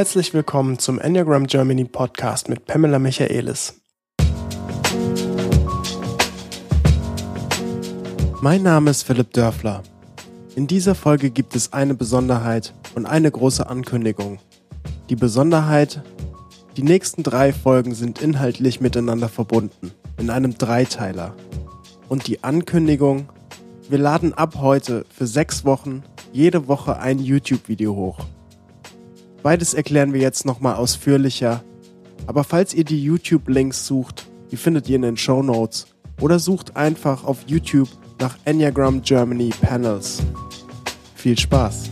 Herzlich willkommen zum Enneagram Germany Podcast mit Pamela Michaelis. Mein Name ist Philipp Dörfler. In dieser Folge gibt es eine Besonderheit und eine große Ankündigung. Die Besonderheit, die nächsten drei Folgen sind inhaltlich miteinander verbunden, in einem Dreiteiler. Und die Ankündigung, wir laden ab heute für sechs Wochen jede Woche ein YouTube-Video hoch. Beides erklären wir jetzt nochmal ausführlicher. Aber falls ihr die YouTube-Links sucht, die findet ihr in den Show Notes. Oder sucht einfach auf YouTube nach Enneagram Germany Panels. Viel Spaß!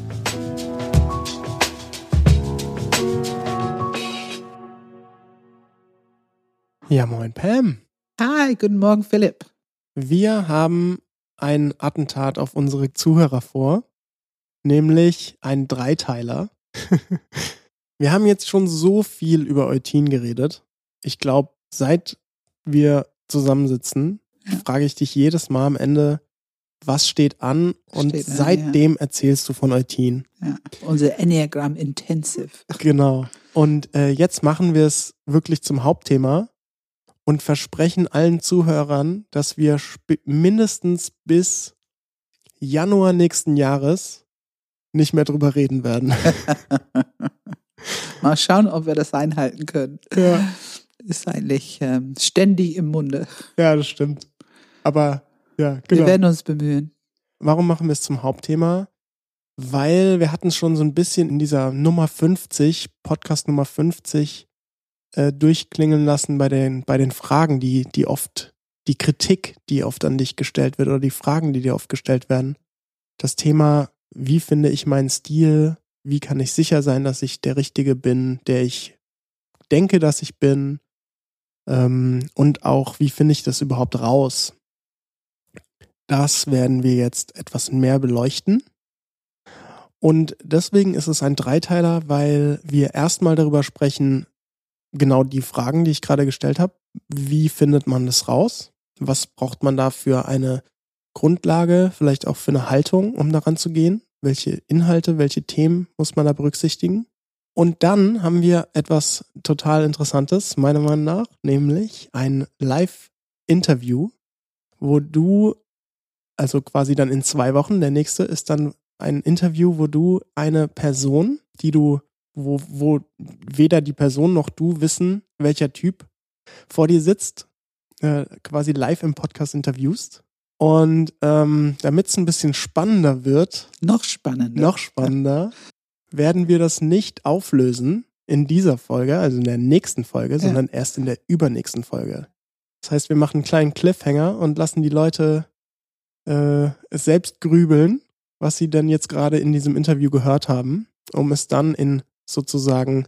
Ja, moin Pam. Hi, guten Morgen Philipp. Wir haben ein Attentat auf unsere Zuhörer vor, nämlich einen Dreiteiler. wir haben jetzt schon so viel über Eutin geredet. Ich glaube, seit wir zusammensitzen, frage ich dich jedes Mal am Ende, was steht an? Und steht seitdem ja. erzählst du von Eutin. Ja, unser Enneagram Intensive. Genau. Und äh, jetzt machen wir es wirklich zum Hauptthema und versprechen allen Zuhörern, dass wir mindestens bis Januar nächsten Jahres nicht mehr drüber reden werden. Mal schauen, ob wir das einhalten können. Ja. Ist eigentlich ähm, ständig im Munde. Ja, das stimmt. Aber ja, genau. Wir werden uns bemühen. Warum machen wir es zum Hauptthema? Weil wir hatten schon so ein bisschen in dieser Nummer 50, Podcast Nummer 50, äh, durchklingeln lassen bei den, bei den Fragen, die, die oft, die Kritik, die oft an dich gestellt wird oder die Fragen, die dir oft gestellt werden. Das Thema wie finde ich meinen Stil, wie kann ich sicher sein, dass ich der Richtige bin, der ich denke, dass ich bin, ähm, und auch, wie finde ich das überhaupt raus. Das werden wir jetzt etwas mehr beleuchten. Und deswegen ist es ein Dreiteiler, weil wir erstmal darüber sprechen, genau die Fragen, die ich gerade gestellt habe. Wie findet man das raus? Was braucht man da für eine Grundlage, vielleicht auch für eine Haltung, um daran zu gehen? Welche Inhalte, welche Themen muss man da berücksichtigen? Und dann haben wir etwas total Interessantes, meiner Meinung nach, nämlich ein Live-Interview, wo du, also quasi dann in zwei Wochen, der nächste ist dann ein Interview, wo du eine Person, die du, wo, wo weder die Person noch du wissen, welcher Typ vor dir sitzt, äh, quasi live im Podcast interviewst. Und ähm, damit es ein bisschen spannender wird, noch spannender, noch spannender, werden wir das nicht auflösen in dieser Folge, also in der nächsten Folge, ja. sondern erst in der übernächsten Folge. Das heißt, wir machen einen kleinen Cliffhanger und lassen die Leute äh, selbst grübeln, was sie denn jetzt gerade in diesem Interview gehört haben, um es dann in sozusagen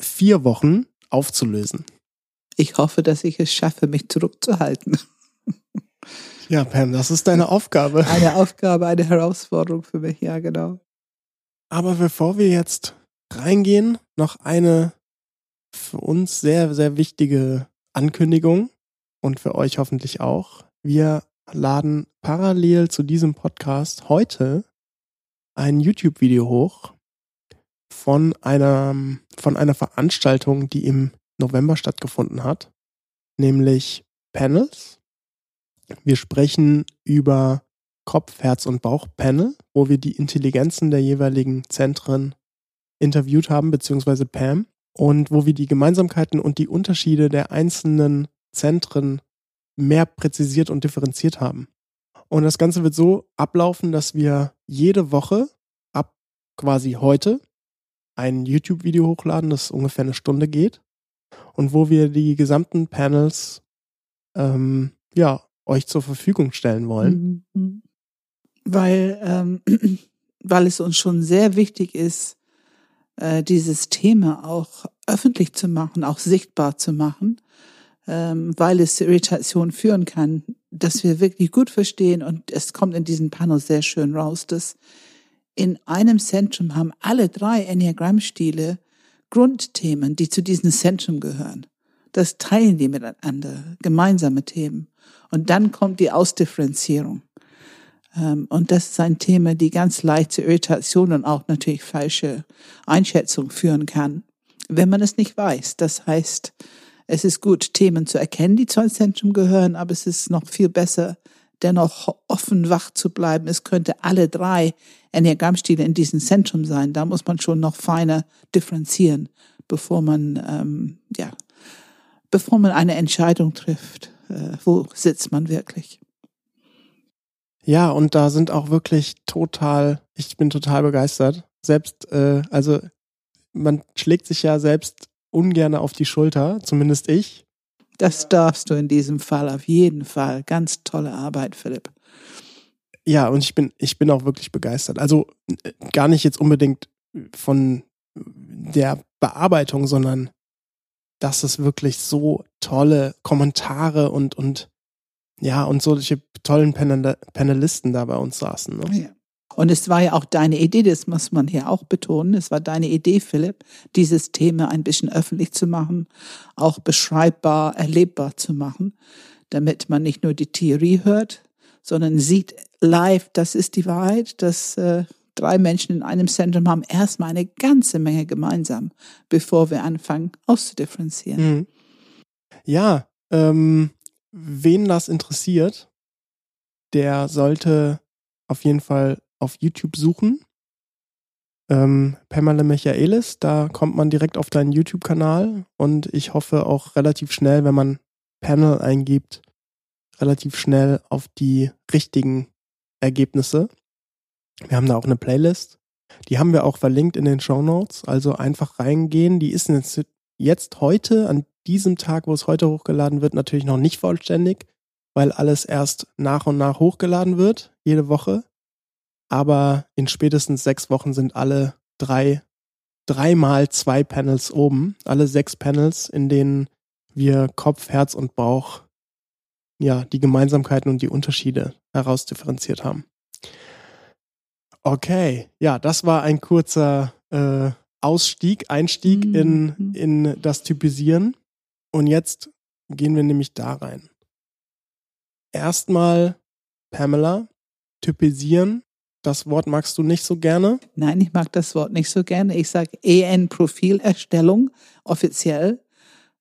vier Wochen aufzulösen. Ich hoffe, dass ich es schaffe, mich zurückzuhalten. Ja, Pam, das ist deine Aufgabe. Eine Aufgabe, eine Herausforderung für mich, ja, genau. Aber bevor wir jetzt reingehen, noch eine für uns sehr, sehr wichtige Ankündigung und für euch hoffentlich auch. Wir laden parallel zu diesem Podcast heute ein YouTube-Video hoch von einer, von einer Veranstaltung, die im November stattgefunden hat, nämlich Panels wir sprechen über Kopf, Herz und Bauch-Panel, wo wir die Intelligenzen der jeweiligen Zentren interviewt haben, beziehungsweise Pam, und wo wir die Gemeinsamkeiten und die Unterschiede der einzelnen Zentren mehr präzisiert und differenziert haben. Und das Ganze wird so ablaufen, dass wir jede Woche ab quasi heute ein YouTube-Video hochladen, das ungefähr eine Stunde geht und wo wir die gesamten Panels ähm, ja euch zur Verfügung stellen wollen? Mhm. Weil, ähm, weil es uns schon sehr wichtig ist, äh, dieses Thema auch öffentlich zu machen, auch sichtbar zu machen, ähm, weil es zu Irritation führen kann, dass wir wirklich gut verstehen und es kommt in diesem Panel sehr schön raus, dass in einem Zentrum haben alle drei Enneagramm-Stile Grundthemen, die zu diesem Zentrum gehören. Das teilen die miteinander, gemeinsame Themen. Und dann kommt die Ausdifferenzierung. Ähm, und das ist ein Thema, die ganz leicht zu Irritationen und auch natürlich falsche Einschätzungen führen kann, wenn man es nicht weiß. Das heißt, es ist gut, Themen zu erkennen, die zu einem Zentrum gehören, aber es ist noch viel besser, dennoch offen wach zu bleiben. Es könnte alle drei Enneagrammstile in diesem Zentrum sein. Da muss man schon noch feiner differenzieren, bevor man, ähm, ja, bevor man eine Entscheidung trifft. Äh, wo sitzt man wirklich? Ja, und da sind auch wirklich total, ich bin total begeistert. Selbst, äh, also man schlägt sich ja selbst ungern auf die Schulter, zumindest ich. Das darfst du in diesem Fall auf jeden Fall. Ganz tolle Arbeit, Philipp. Ja, und ich bin, ich bin auch wirklich begeistert. Also äh, gar nicht jetzt unbedingt von der Bearbeitung, sondern dass es wirklich so tolle Kommentare und, und ja, und solche tollen Panel Panelisten da bei uns saßen. Ne? Ja. Und es war ja auch deine Idee, das muss man hier auch betonen. Es war deine Idee, Philipp, dieses Thema ein bisschen öffentlich zu machen, auch beschreibbar, erlebbar zu machen, damit man nicht nur die Theorie hört, sondern sieht live, das ist die Wahrheit, dass äh, drei Menschen in einem Zentrum haben erstmal eine ganze Menge gemeinsam, bevor wir anfangen auszudifferenzieren. Mhm. Ja, ähm, wen das interessiert, der sollte auf jeden Fall auf YouTube suchen. Ähm, Pamela Michaelis, da kommt man direkt auf deinen YouTube-Kanal und ich hoffe auch relativ schnell, wenn man Panel eingibt, relativ schnell auf die richtigen Ergebnisse. Wir haben da auch eine Playlist. Die haben wir auch verlinkt in den Show Notes. Also einfach reingehen. Die ist jetzt, jetzt heute, an diesem Tag, wo es heute hochgeladen wird, natürlich noch nicht vollständig, weil alles erst nach und nach hochgeladen wird, jede Woche aber in spätestens sechs Wochen sind alle drei, dreimal zwei Panels oben, alle sechs Panels, in denen wir Kopf, Herz und Bauch, ja, die Gemeinsamkeiten und die Unterschiede herausdifferenziert haben. Okay, ja, das war ein kurzer äh, Ausstieg, Einstieg mhm. in, in das Typisieren. Und jetzt gehen wir nämlich da rein. Erstmal, Pamela, typisieren das Wort magst du nicht so gerne? Nein, ich mag das Wort nicht so gerne. Ich sage EN-Profilerstellung offiziell.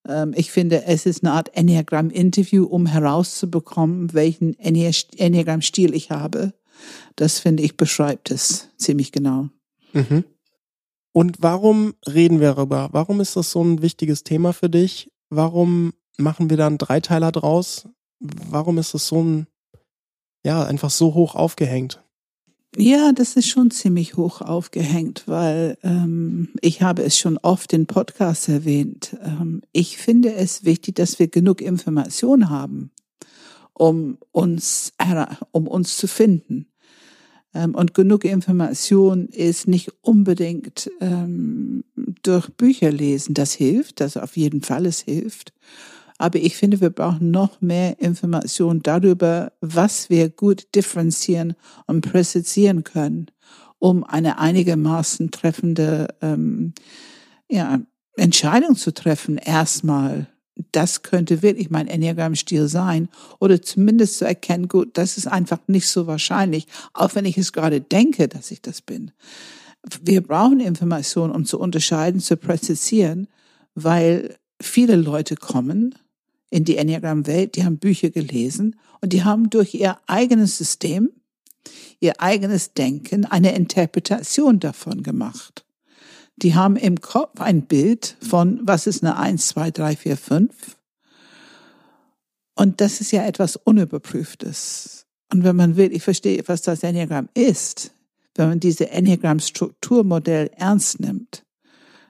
Ähm, ich finde, es ist eine Art Enneagramm-Interview, um herauszubekommen, welchen Enneagramm-Stil ich habe. Das finde ich beschreibt es ziemlich genau. Mhm. Und warum reden wir darüber? Warum ist das so ein wichtiges Thema für dich? Warum machen wir da einen Dreiteiler draus? Warum ist das so ein, ja, einfach so hoch aufgehängt? Ja, das ist schon ziemlich hoch aufgehängt, weil ähm, ich habe es schon oft in Podcasts erwähnt. Ähm, ich finde es wichtig, dass wir genug Information haben, um uns, um uns zu finden. Ähm, und genug Information ist nicht unbedingt ähm, durch Bücher lesen. Das hilft, das auf jeden Fall es hilft. Aber ich finde, wir brauchen noch mehr Informationen darüber, was wir gut differenzieren und präzisieren können, um eine einigermaßen treffende ähm, ja, Entscheidung zu treffen. Erstmal, das könnte wirklich mein Enneagramm-Stil sein oder zumindest zu erkennen, gut, das ist einfach nicht so wahrscheinlich, auch wenn ich es gerade denke, dass ich das bin. Wir brauchen Informationen, um zu unterscheiden, zu präzisieren, weil viele Leute kommen in die Enneagram-Welt, die haben Bücher gelesen und die haben durch ihr eigenes System, ihr eigenes Denken eine Interpretation davon gemacht. Die haben im Kopf ein Bild von, was ist eine 1, 2, 3, 4, 5. Und das ist ja etwas Unüberprüftes. Und wenn man will, ich verstehe, was das Enneagramm ist, wenn man diese Enneagramm-Strukturmodell ernst nimmt,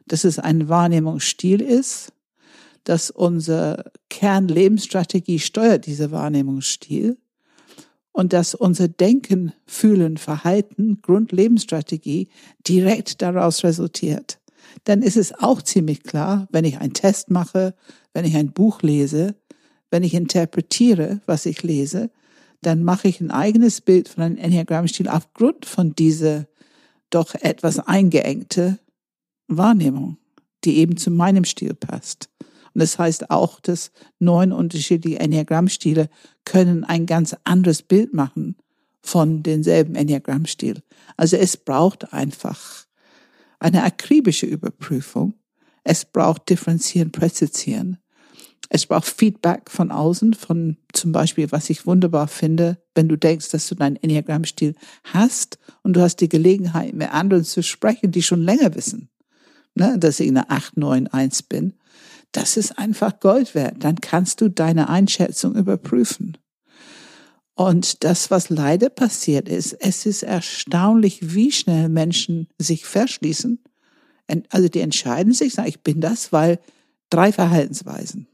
dass es ein Wahrnehmungsstil ist, dass unsere Kernlebensstrategie steuert diese Wahrnehmungsstil und dass unser Denken, Fühlen, Verhalten, Grundlebensstrategie direkt daraus resultiert. Dann ist es auch ziemlich klar, wenn ich einen Test mache, wenn ich ein Buch lese, wenn ich interpretiere, was ich lese, dann mache ich ein eigenes Bild von einem Enneagrammstil aufgrund von dieser doch etwas eingeengte Wahrnehmung, die eben zu meinem Stil passt. Und das heißt auch, dass neun unterschiedliche Enneagrammstile können ein ganz anderes Bild machen von denselben Enneagrammstil. Also es braucht einfach eine akribische Überprüfung. Es braucht Differenzieren, Präzisieren. Es braucht Feedback von außen, von zum Beispiel, was ich wunderbar finde, wenn du denkst, dass du deinen Enneagrammstil hast und du hast die Gelegenheit, mit anderen zu sprechen, die schon länger wissen, ne, dass ich eine 8, 9, 1 bin. Das ist einfach Gold wert. Dann kannst du deine Einschätzung überprüfen. Und das, was leider passiert ist, es ist erstaunlich, wie schnell Menschen sich verschließen. Also die entscheiden sich, sagen, ich bin das, weil drei Verhaltensweisen.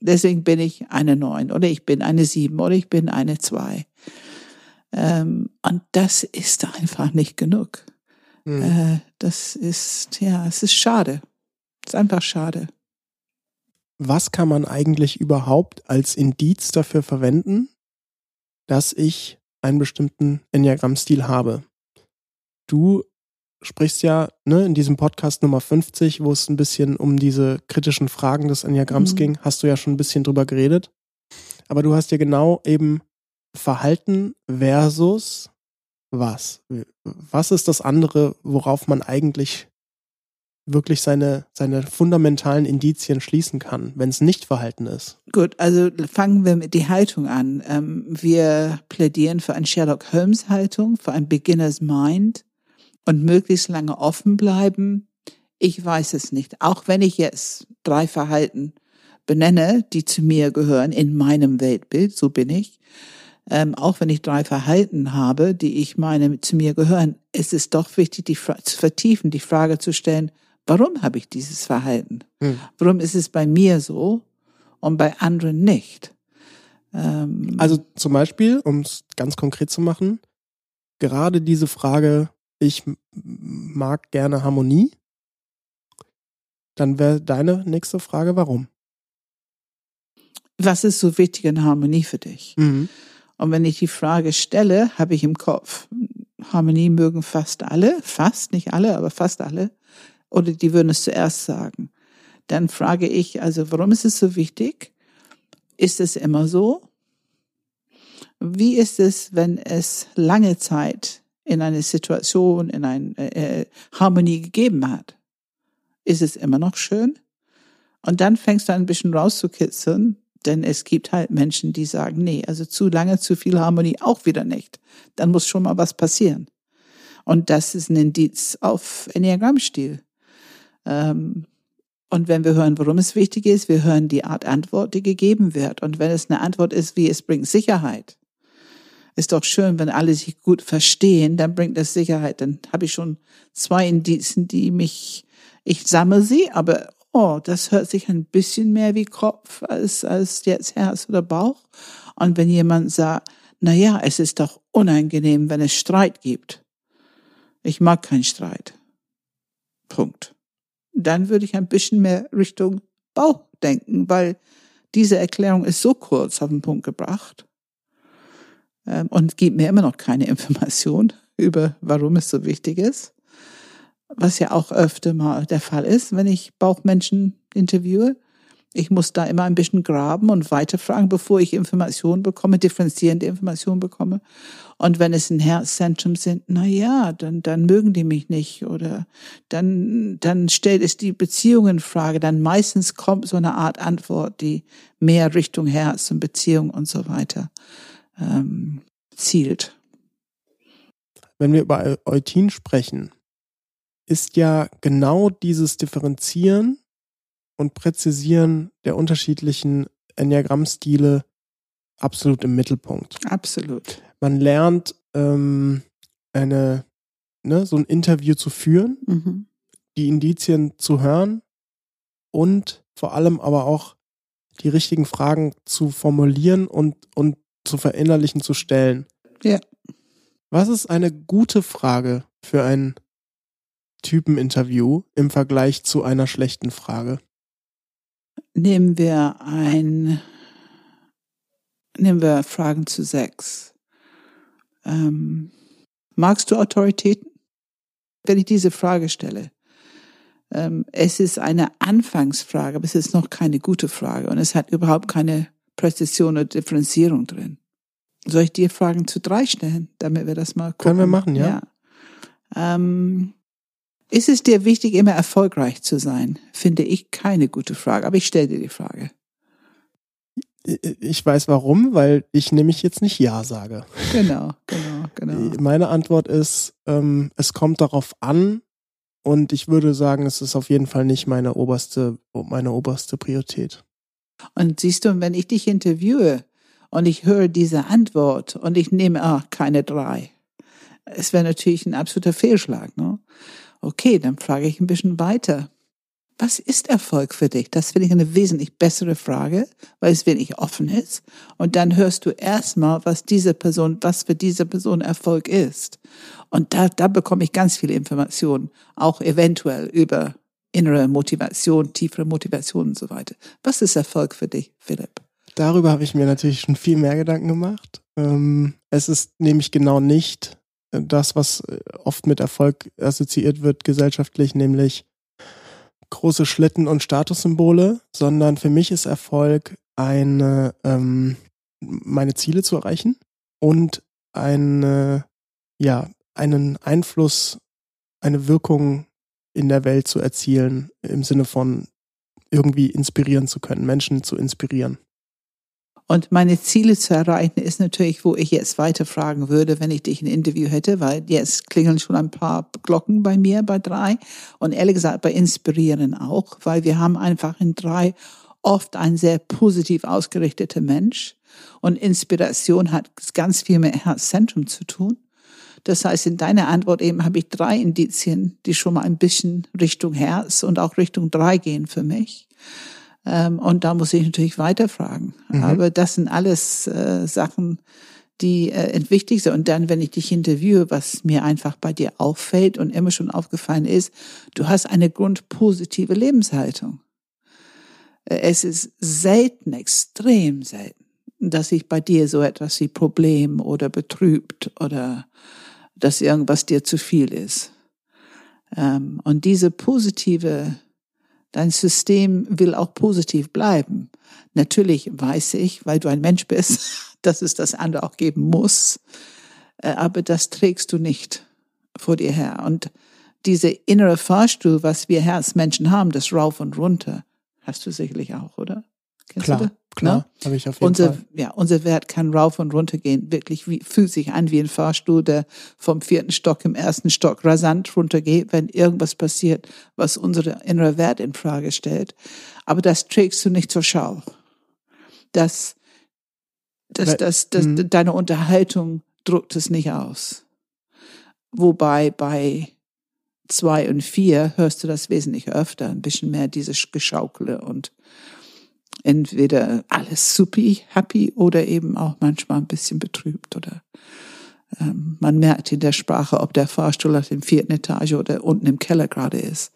Deswegen bin ich eine Neun oder ich bin eine Sieben oder ich bin eine Zwei. Ähm, und das ist einfach nicht genug. Hm. Äh, das ist, ja, es ist schade. Es ist einfach schade was kann man eigentlich überhaupt als Indiz dafür verwenden, dass ich einen bestimmten Enneagramm-Stil habe? Du sprichst ja ne, in diesem Podcast Nummer 50, wo es ein bisschen um diese kritischen Fragen des Enneagramms mhm. ging, hast du ja schon ein bisschen drüber geredet. Aber du hast ja genau eben Verhalten versus was? Was ist das andere, worauf man eigentlich wirklich seine, seine fundamentalen Indizien schließen kann, wenn es nicht Verhalten ist. Gut, also fangen wir mit die Haltung an. Ähm, wir plädieren für eine Sherlock Holmes Haltung, für ein Beginner's Mind und möglichst lange offen bleiben. Ich weiß es nicht. Auch wenn ich jetzt drei Verhalten benenne, die zu mir gehören in meinem Weltbild, so bin ich. Ähm, auch wenn ich drei Verhalten habe, die ich meine zu mir gehören, ist es doch wichtig, die zu vertiefen, die Frage zu stellen, Warum habe ich dieses Verhalten? Hm. Warum ist es bei mir so und bei anderen nicht? Ähm, also zum Beispiel, um es ganz konkret zu machen, gerade diese Frage, ich mag gerne Harmonie, dann wäre deine nächste Frage, warum? Was ist so wichtig in Harmonie für dich? Mhm. Und wenn ich die Frage stelle, habe ich im Kopf, Harmonie mögen fast alle, fast, nicht alle, aber fast alle oder die würden es zuerst sagen. Dann frage ich, also warum ist es so wichtig? Ist es immer so? Wie ist es, wenn es lange Zeit in eine Situation, in eine äh, Harmonie gegeben hat? Ist es immer noch schön? Und dann fängst du ein bisschen rauszukitzeln, denn es gibt halt Menschen, die sagen, nee, also zu lange, zu viel Harmonie auch wieder nicht. Dann muss schon mal was passieren. Und das ist ein Indiz auf Enneagrammstil. Ähm, und wenn wir hören, warum es wichtig ist, wir hören die Art Antwort, die gegeben wird. Und wenn es eine Antwort ist, wie es bringt Sicherheit, ist doch schön, wenn alle sich gut verstehen, dann bringt das Sicherheit. Dann habe ich schon zwei Indizien, die mich, ich sammle sie, aber oh, das hört sich ein bisschen mehr wie Kopf als, als jetzt Herz oder Bauch. Und wenn jemand sagt, na ja, es ist doch unangenehm, wenn es Streit gibt. Ich mag keinen Streit. Punkt dann würde ich ein bisschen mehr Richtung Bauch denken, weil diese Erklärung ist so kurz auf den Punkt gebracht ähm, und gibt mir immer noch keine Information über, warum es so wichtig ist. Was ja auch öfter mal der Fall ist, wenn ich Bauchmenschen interviewe. Ich muss da immer ein bisschen graben und weiterfragen, bevor ich Informationen bekomme, differenzierende Informationen bekomme. Und wenn es ein Herzzentrum sind, na ja, dann, dann mögen die mich nicht oder dann, dann stellt es die Beziehung in Frage. Dann meistens kommt so eine Art Antwort, die mehr Richtung Herz und Beziehung und so weiter ähm, zielt. Wenn wir über Eutin sprechen, ist ja genau dieses Differenzieren und Präzisieren der unterschiedlichen Enneagrammstile absolut im Mittelpunkt. Absolut. Man lernt ähm, eine, ne, so ein Interview zu führen, mhm. die Indizien zu hören und vor allem aber auch die richtigen Fragen zu formulieren und, und zu verinnerlichen, zu stellen. Ja. Was ist eine gute Frage für ein Typeninterview im Vergleich zu einer schlechten Frage? Nehmen wir ein, nehmen wir Fragen zu sechs. Ähm, magst du Autoritäten? Wenn ich diese Frage stelle, ähm, es ist eine Anfangsfrage, aber es ist noch keine gute Frage und es hat überhaupt keine Präzision oder Differenzierung drin. Soll ich dir Fragen zu drei stellen, damit wir das mal gucken? Können wir machen, ja. ja. Ähm, ist es dir wichtig, immer erfolgreich zu sein? Finde ich keine gute Frage, aber ich stelle dir die Frage. Ich weiß warum, weil ich nämlich jetzt nicht Ja sage. Genau, genau, genau. Meine Antwort ist, ähm, es kommt darauf an und ich würde sagen, es ist auf jeden Fall nicht meine oberste, meine oberste Priorität. Und siehst du, wenn ich dich interviewe und ich höre diese Antwort und ich nehme, ah, keine drei. Es wäre natürlich ein absoluter Fehlschlag, ne? Okay, dann frage ich ein bisschen weiter. Was ist Erfolg für dich? Das finde ich eine wesentlich bessere Frage, weil es wenig offen ist. Und dann hörst du erstmal, was diese Person, was für diese Person Erfolg ist. Und da, da bekomme ich ganz viele Informationen, auch eventuell über innere Motivation, tiefere Motivation und so weiter. Was ist Erfolg für dich, Philipp? Darüber habe ich mir natürlich schon viel mehr Gedanken gemacht. Ähm, es ist nämlich genau nicht das, was oft mit Erfolg assoziiert wird gesellschaftlich, nämlich große Schlitten und Statussymbole, sondern für mich ist Erfolg eine, ähm, meine Ziele zu erreichen und eine, ja, einen Einfluss, eine Wirkung in der Welt zu erzielen, im Sinne von irgendwie inspirieren zu können, Menschen zu inspirieren. Und meine Ziele zu erreichen ist natürlich, wo ich jetzt weiter fragen würde, wenn ich dich ein Interview hätte, weil jetzt klingeln schon ein paar Glocken bei mir bei drei und ehrlich gesagt bei Inspirieren auch, weil wir haben einfach in drei oft ein sehr positiv ausgerichteter Mensch und Inspiration hat ganz viel mit Herzzentrum zu tun. Das heißt, in deiner Antwort eben habe ich drei Indizien, die schon mal ein bisschen Richtung Herz und auch Richtung drei gehen für mich. Ähm, und da muss ich natürlich weiterfragen. Mhm. Aber das sind alles äh, Sachen, die äh, wichtig sind. Und dann, wenn ich dich interviewe, was mir einfach bei dir auffällt und immer schon aufgefallen ist, du hast eine grundpositive Lebenshaltung. Äh, es ist selten, extrem selten, dass ich bei dir so etwas wie Problem oder betrübt oder dass irgendwas dir zu viel ist. Ähm, und diese positive Dein System will auch positiv bleiben. Natürlich weiß ich, weil du ein Mensch bist, dass es das andere auch geben muss. Äh, aber das trägst du nicht vor dir her. Und diese innere Fahrstuhl, was wir Herzmenschen haben, das Rauf und Runter, hast du sicherlich auch, oder? Kennst Klar. Klar, ne? habe ich auf jeden unser, Fall. Ja, unser Wert kann rauf und runter gehen. Wirklich wie, fühlt sich an wie ein Fahrstuhl, der vom vierten Stock im ersten Stock rasant runtergeht, wenn irgendwas passiert, was unsere innere Wert in Frage stellt. Aber das trägst du nicht zur Schau. Das, das, das, das, mhm. deine Unterhaltung druckt es nicht aus. Wobei bei zwei und vier hörst du das wesentlich öfter, ein bisschen mehr dieses Geschaukele und entweder alles supi, happy oder eben auch manchmal ein bisschen betrübt oder ähm, man merkt in der Sprache, ob der Fahrstuhl auf dem vierten Etage oder unten im Keller gerade ist.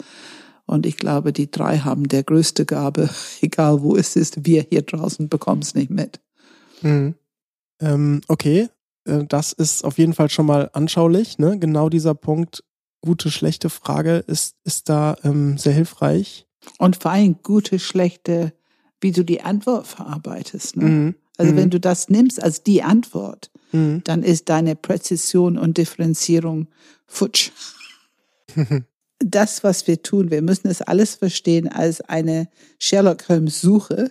Und ich glaube, die drei haben der größte Gabe, egal wo es ist, wir hier draußen bekommen es nicht mit. Mhm. Ähm, okay, äh, das ist auf jeden Fall schon mal anschaulich. Ne? Genau dieser Punkt, gute, schlechte Frage ist, ist da ähm, sehr hilfreich. Und vor allem gute, schlechte wie du die Antwort verarbeitest. Ne? Mhm. Also mhm. wenn du das nimmst als die Antwort, mhm. dann ist deine Präzision und Differenzierung futsch. das, was wir tun, wir müssen es alles verstehen als eine Sherlock Holmes Suche,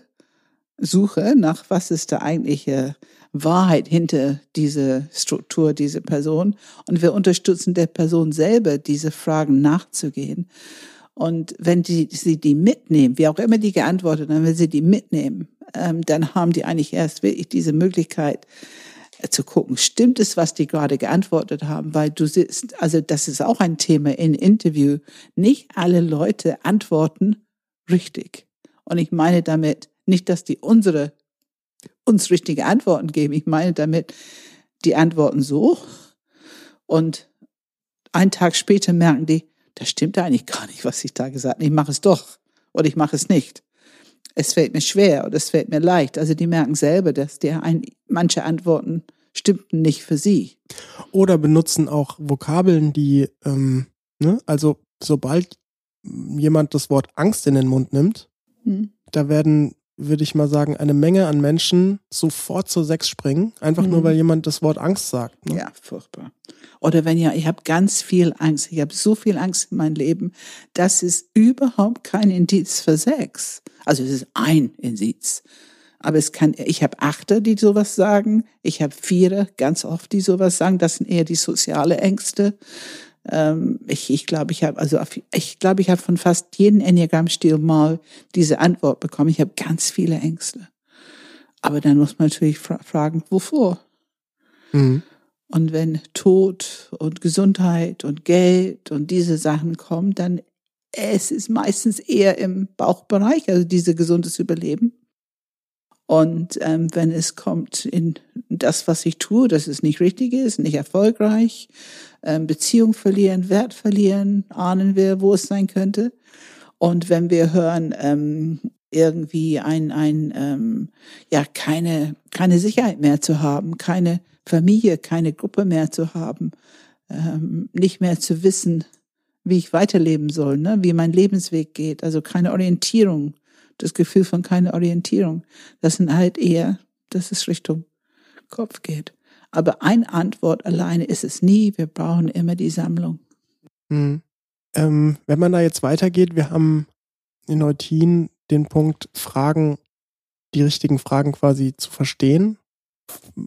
Suche nach was ist der eigentliche Wahrheit hinter diese Struktur, diese Person. Und wir unterstützen der Person selber, diese Fragen nachzugehen. Und wenn die, sie die mitnehmen, wie auch immer die geantwortet haben, wenn sie die mitnehmen, ähm, dann haben die eigentlich erst wirklich diese Möglichkeit äh, zu gucken, stimmt es, was die gerade geantwortet haben, weil du sitzt, also das ist auch ein Thema in Interview. Nicht alle Leute antworten richtig. Und ich meine damit nicht, dass die unsere, uns richtige Antworten geben. Ich meine damit, die antworten so und einen Tag später merken die, das stimmt eigentlich gar nicht, was ich da gesagt habe. Ich mache es doch oder ich mache es nicht. Es fällt mir schwer oder es fällt mir leicht. Also die merken selber, dass der ein, manche Antworten stimmten nicht für sie. Oder benutzen auch Vokabeln, die, ähm, ne, also sobald jemand das Wort Angst in den Mund nimmt, hm. da werden würde ich mal sagen, eine Menge an Menschen sofort zur Sechs springen, einfach mhm. nur weil jemand das Wort Angst sagt. Ne? Ja, furchtbar. Oder wenn ja, ich habe ganz viel Angst, ich habe so viel Angst in meinem Leben, das ist überhaupt kein Indiz für Sex. Also es ist ein Indiz. Aber es kann, ich habe Achter, die sowas sagen. Ich habe Vierer, ganz oft, die sowas sagen. Das sind eher die soziale Ängste. Ähm, ich ich glaube, ich habe also ich glaube, ich habe von fast jedem Enneagramm-Stil mal diese Antwort bekommen. Ich habe ganz viele Ängste. Aber dann muss man natürlich fra fragen, wovor? Mhm. Und wenn Tod und Gesundheit und Geld und diese Sachen kommen, dann es ist meistens eher im Bauchbereich, also diese gesundes Überleben. Und ähm, wenn es kommt in das, was ich tue, dass es nicht richtig ist, nicht erfolgreich, ähm, Beziehung verlieren, Wert verlieren, ahnen wir, wo es sein könnte. Und wenn wir hören, ähm, irgendwie ein, ein ähm, ja, keine, keine Sicherheit mehr zu haben, keine Familie, keine Gruppe mehr zu haben, ähm, nicht mehr zu wissen, wie ich weiterleben soll, ne? wie mein Lebensweg geht, also keine Orientierung, das Gefühl von keine Orientierung. Das sind halt eher, dass es Richtung Kopf geht. Aber eine Antwort alleine ist es nie. Wir brauchen immer die Sammlung. Hm. Ähm, wenn man da jetzt weitergeht, wir haben in Neutin den Punkt Fragen, die richtigen Fragen quasi zu verstehen,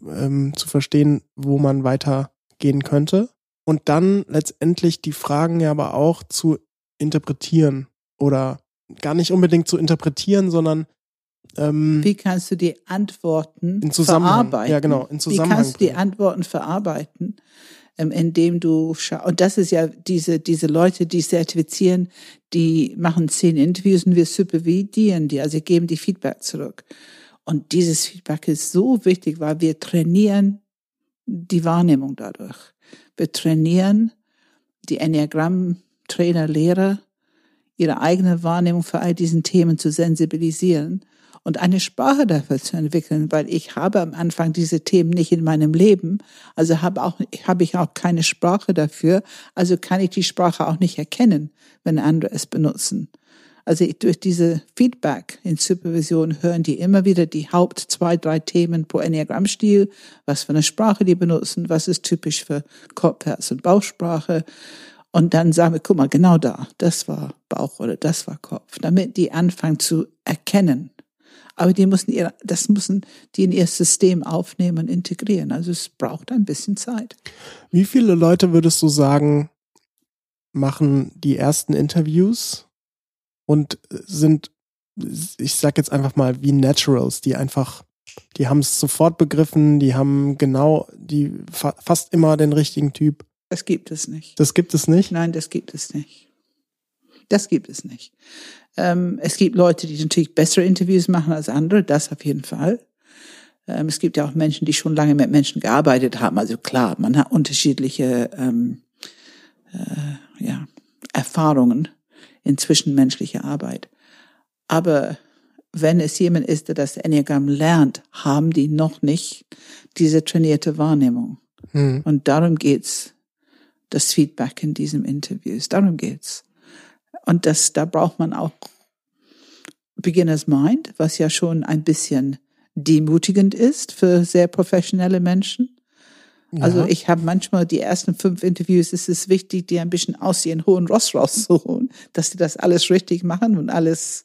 ähm, zu verstehen, wo man weitergehen könnte. Und dann letztendlich die Fragen ja aber auch zu interpretieren oder gar nicht unbedingt zu interpretieren, sondern ähm, wie kannst du die Antworten in Zusammenhang, verarbeiten? Ja, genau, in Zusammenhang. Wie kannst du die Antworten verarbeiten, ähm, indem du und das ist ja diese diese Leute, die zertifizieren, die machen zehn Interviews und wir supervidieren die, also geben die Feedback zurück. Und dieses Feedback ist so wichtig, weil wir trainieren die Wahrnehmung dadurch. Wir trainieren die Enneagramm-Trainer, Lehrer, ihre eigene Wahrnehmung für all diesen Themen zu sensibilisieren und eine Sprache dafür zu entwickeln, weil ich habe am Anfang diese Themen nicht in meinem Leben, also habe auch habe ich auch keine Sprache dafür, also kann ich die Sprache auch nicht erkennen, wenn andere es benutzen. Also durch diese Feedback in Supervision hören die immer wieder die Haupt zwei, drei Themen pro Enneagrammstil, was für eine Sprache die benutzen, was ist typisch für Kopf, Herz und Bauchsprache. Und dann sagen wir, guck mal, genau da, das war Bauch oder das war Kopf, damit die anfangen zu erkennen, aber die müssen ihr, das müssen die in ihr System aufnehmen und integrieren. Also es braucht ein bisschen Zeit. Wie viele Leute würdest du sagen, machen die ersten Interviews und sind, ich sag jetzt einfach mal, wie Naturals, die einfach, die haben es sofort begriffen, die haben genau, die fa fast immer den richtigen Typ. Das gibt es nicht. Das gibt es nicht? Nein, das gibt es nicht. Das gibt es nicht. Ähm, es gibt Leute, die natürlich bessere Interviews machen als andere, das auf jeden Fall. Ähm, es gibt ja auch Menschen, die schon lange mit Menschen gearbeitet haben. Also klar, man hat unterschiedliche ähm, äh, ja, Erfahrungen in zwischenmenschlicher Arbeit. Aber wenn es jemand ist, der das Enneagramm lernt, haben die noch nicht diese trainierte Wahrnehmung. Hm. Und darum geht's, das Feedback in diesem Interviews. Darum geht's. Und das, da braucht man auch Beginner's Mind, was ja schon ein bisschen demutigend ist für sehr professionelle Menschen. Ja. Also ich habe manchmal die ersten fünf Interviews, ist es wichtig, die ein bisschen aus ihren hohen Ross rauszuholen, dass sie das alles richtig machen und alles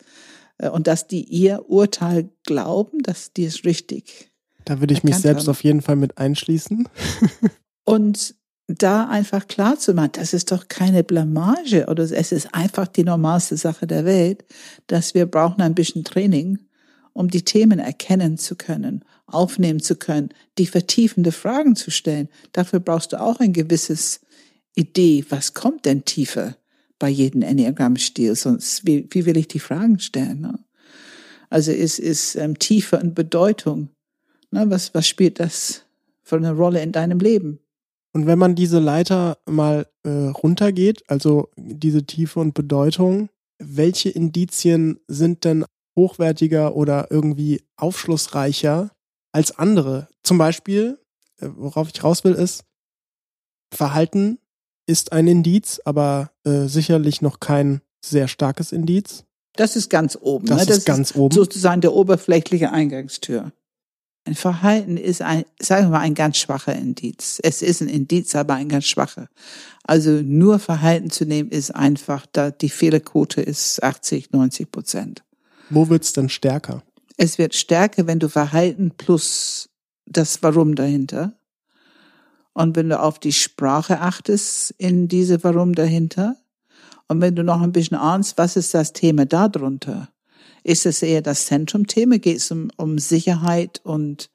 äh, und dass die ihr Urteil glauben, dass die es richtig. Da würde ich mich selbst haben. auf jeden Fall mit einschließen. und da einfach klar zu machen, das ist doch keine Blamage oder es ist einfach die normalste Sache der Welt, dass wir brauchen ein bisschen Training, um die Themen erkennen zu können, aufnehmen zu können, die vertiefende Fragen zu stellen. Dafür brauchst du auch ein gewisses Idee, was kommt denn tiefer bei jedem Enneagramm-Stil, sonst wie, wie will ich die Fragen stellen? Ne? Also ist, ist ähm, Tiefe und Bedeutung. Ne? Was, was spielt das für eine Rolle in deinem Leben? Und wenn man diese Leiter mal äh, runtergeht, also diese Tiefe und Bedeutung, welche Indizien sind denn hochwertiger oder irgendwie aufschlussreicher als andere? Zum Beispiel, äh, worauf ich raus will, ist, Verhalten ist ein Indiz, aber äh, sicherlich noch kein sehr starkes Indiz. Das ist ganz oben. Das ne? ist ganz oben. Sozusagen der oberflächliche Eingangstür. Ein Verhalten ist ein, sagen wir mal, ein ganz schwacher Indiz. Es ist ein Indiz, aber ein ganz schwacher. Also nur Verhalten zu nehmen ist einfach, da die Fehlerquote ist 80, 90 Prozent. Wo wird's denn stärker? Es wird stärker, wenn du Verhalten plus das Warum dahinter. Und wenn du auf die Sprache achtest in diese Warum dahinter. Und wenn du noch ein bisschen ahnst, was ist das Thema darunter? Ist es eher das Zentrumthema? Geht es um, um Sicherheit und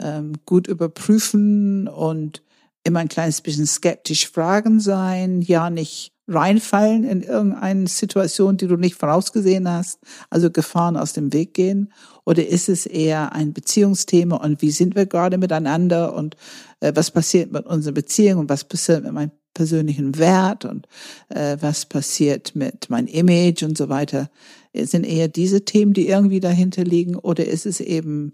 ähm, gut überprüfen und immer ein kleines bisschen skeptisch fragen sein, ja nicht reinfallen in irgendeine Situation, die du nicht vorausgesehen hast, also Gefahren aus dem Weg gehen? Oder ist es eher ein Beziehungsthema und wie sind wir gerade miteinander und äh, was passiert mit unserer Beziehung und was passiert mit meinem persönlichen Wert und äh, was passiert mit meinem Image und so weiter? Sind eher diese Themen, die irgendwie dahinter liegen oder ist es eben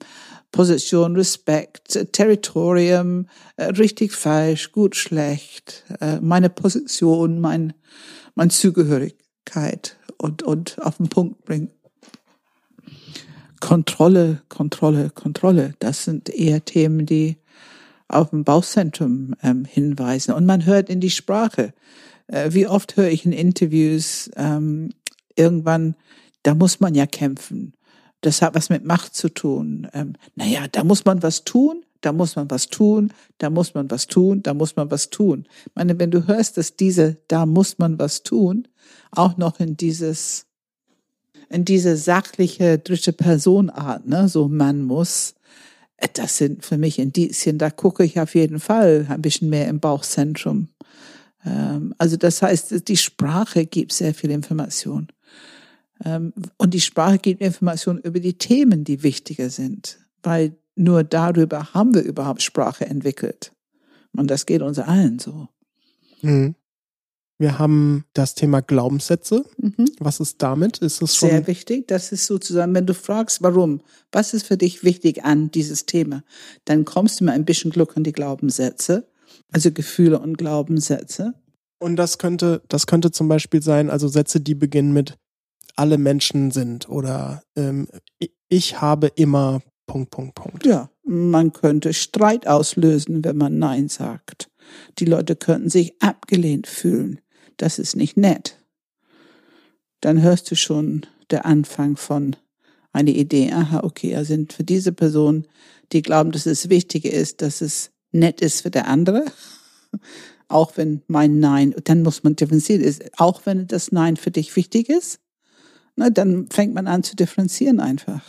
Position, Respekt, Territorium, äh, richtig, falsch, gut, schlecht, äh, meine Position, mein, mein Zugehörigkeit und, und auf den Punkt bringen. Kontrolle, Kontrolle, Kontrolle, das sind eher Themen, die auf dem Bauchzentrum ähm, hinweisen. Und man hört in die Sprache. Äh, wie oft höre ich in Interviews ähm, irgendwann, da muss man ja kämpfen. Das hat was mit Macht zu tun. Ähm, naja, da muss man was tun, da muss man was tun, da muss man was tun, da muss man was tun. Ich meine, wenn du hörst, dass diese, da muss man was tun, auch noch in dieses, in diese sachliche dritte Personart, ne, so man muss, das sind für mich Indizien, da gucke ich auf jeden Fall ein bisschen mehr im Bauchzentrum. Ähm, also das heißt, die Sprache gibt sehr viel Information. Ähm, und die Sprache gibt Informationen über die Themen, die wichtiger sind, weil nur darüber haben wir überhaupt Sprache entwickelt. Und das geht uns allen so. Mhm. Wir haben das Thema Glaubenssätze. Mhm. Was ist damit? Ist es schon Sehr wichtig. Das ist sozusagen, wenn du fragst, warum, was ist für dich wichtig an dieses Thema, dann kommst du mit ein bisschen Glück an die Glaubenssätze, also Gefühle und Glaubenssätze. Und das könnte, das könnte zum Beispiel sein, also Sätze, die beginnen mit alle Menschen sind oder ähm, ich habe immer Punkt, Punkt, Punkt. Ja, man könnte Streit auslösen, wenn man Nein sagt. Die Leute könnten sich abgelehnt fühlen. Das ist nicht nett. Dann hörst du schon der Anfang von einer Idee. Aha, okay, also sind für diese Person, die glauben, dass es wichtiger ist, dass es nett ist für der andere. Auch wenn mein Nein, dann muss man differenzieren, ist, auch wenn das Nein für dich wichtig ist, na, dann fängt man an zu differenzieren einfach,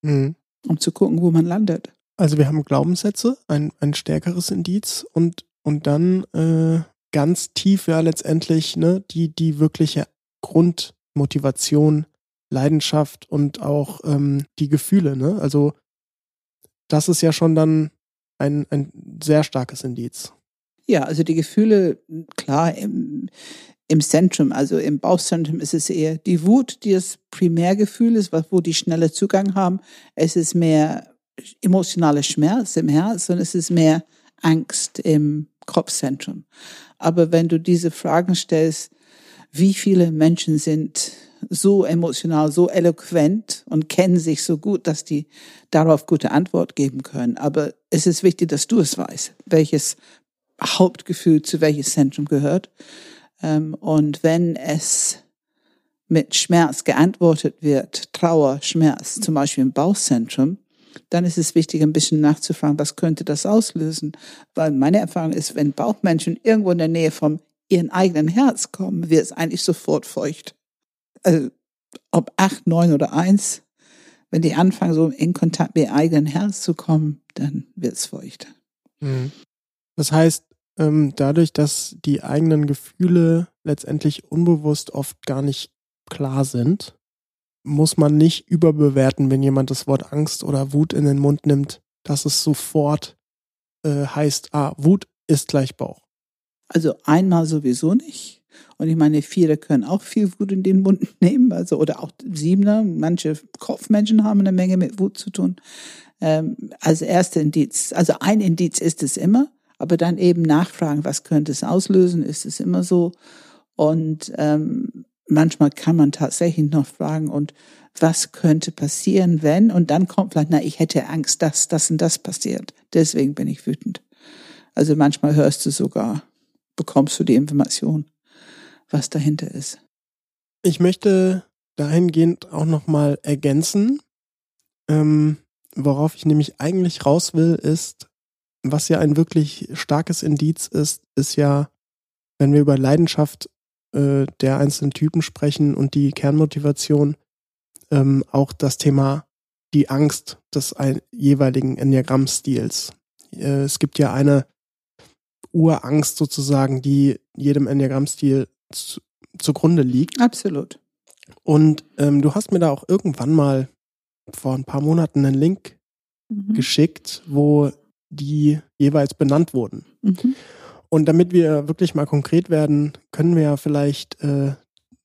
Mhm. um zu gucken, wo man landet. Also wir haben Glaubenssätze, ein, ein stärkeres Indiz und, und dann äh, ganz tief ja letztendlich ne, die, die wirkliche Grundmotivation, Leidenschaft und auch ähm, die Gefühle. Ne? Also das ist ja schon dann ein, ein sehr starkes Indiz. Ja, also die Gefühle, klar, im, im Zentrum, also im Bauchzentrum ist es eher die Wut, die das Primärgefühl ist, wo die schneller Zugang haben. Es ist mehr emotionaler Schmerz im Herz und es ist mehr Angst im Kopfzentrum. Aber wenn du diese Fragen stellst, wie viele Menschen sind so emotional, so eloquent und kennen sich so gut, dass die darauf gute Antwort geben können. Aber es ist wichtig, dass du es weißt, welches Hauptgefühl zu welches Zentrum gehört. Ähm, Und wenn es mit Schmerz geantwortet wird, Trauer, Schmerz, zum Beispiel im Bauchzentrum, dann ist es wichtig, ein bisschen nachzufragen, was könnte das auslösen? Weil meine Erfahrung ist, wenn Bauchmenschen irgendwo in der Nähe vom ihren eigenen Herz kommen, wird es eigentlich sofort feucht. Also, ob acht, neun oder eins, wenn die anfangen, so in Kontakt mit ihrem eigenen Herz zu kommen, dann wird es feucht. Das heißt, ähm, dadurch, dass die eigenen Gefühle letztendlich unbewusst oft gar nicht klar sind, muss man nicht überbewerten, wenn jemand das Wort Angst oder Wut in den Mund nimmt, dass es sofort äh, heißt, ah, Wut ist gleich Bauch. Also einmal sowieso nicht. Und ich meine, Vierer können auch viel Wut in den Mund nehmen, also oder auch Siebener. Manche Kopfmenschen haben eine Menge mit Wut zu tun. Ähm, als erster Indiz, also ein Indiz ist es immer, aber dann eben nachfragen, was könnte es auslösen, ist es immer so. Und ähm, manchmal kann man tatsächlich noch fragen, und was könnte passieren, wenn? Und dann kommt vielleicht, na, ich hätte Angst, dass das und das passiert. Deswegen bin ich wütend. Also manchmal hörst du sogar, bekommst du die Information, was dahinter ist. Ich möchte dahingehend auch nochmal ergänzen, ähm, worauf ich nämlich eigentlich raus will, ist, was ja ein wirklich starkes Indiz ist, ist ja, wenn wir über Leidenschaft äh, der einzelnen Typen sprechen und die Kernmotivation, ähm, auch das Thema die Angst des ein, jeweiligen Enneagrammstils. Äh, es gibt ja eine Urangst sozusagen, die jedem Enneagrammstil zu, zugrunde liegt. Absolut. Und ähm, du hast mir da auch irgendwann mal vor ein paar Monaten einen Link mhm. geschickt, wo die jeweils benannt wurden. Mhm. Und damit wir wirklich mal konkret werden, können wir ja vielleicht äh,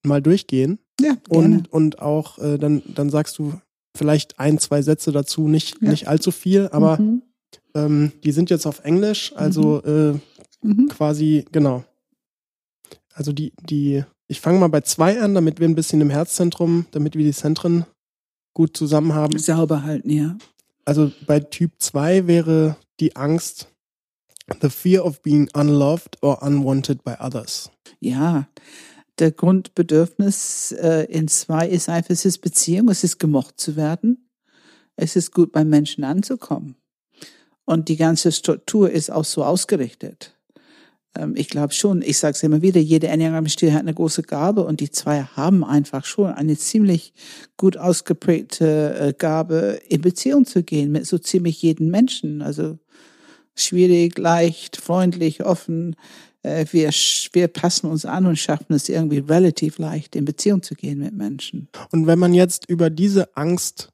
mal durchgehen. Ja, gerne. Und, und auch, äh, dann, dann sagst du vielleicht ein, zwei Sätze dazu, nicht, ja. nicht allzu viel, aber mhm. ähm, die sind jetzt auf Englisch, also mhm. äh, mhm. quasi, genau. Also die, die, ich fange mal bei zwei an, damit wir ein bisschen im Herzzentrum, damit wir die Zentren gut zusammen haben. Sauber halten, ja. Also bei Typ 2 wäre die Angst, the fear of being unloved or unwanted by others. Ja, der Grundbedürfnis äh, in zwei ist einfach, es ist Beziehung, es ist gemocht zu werden. Es ist gut, beim Menschen anzukommen. Und die ganze Struktur ist auch so ausgerichtet. Ähm, ich glaube schon, ich sage es immer wieder, jeder Enneagramm-Stil hat eine große Gabe und die zwei haben einfach schon eine ziemlich gut ausgeprägte äh, Gabe, in Beziehung zu gehen mit so ziemlich jedem Menschen. Also schwierig, leicht, freundlich, offen. Äh, wir, wir passen uns an und schaffen es irgendwie relativ leicht, in Beziehung zu gehen mit Menschen. Und wenn man jetzt über diese Angst,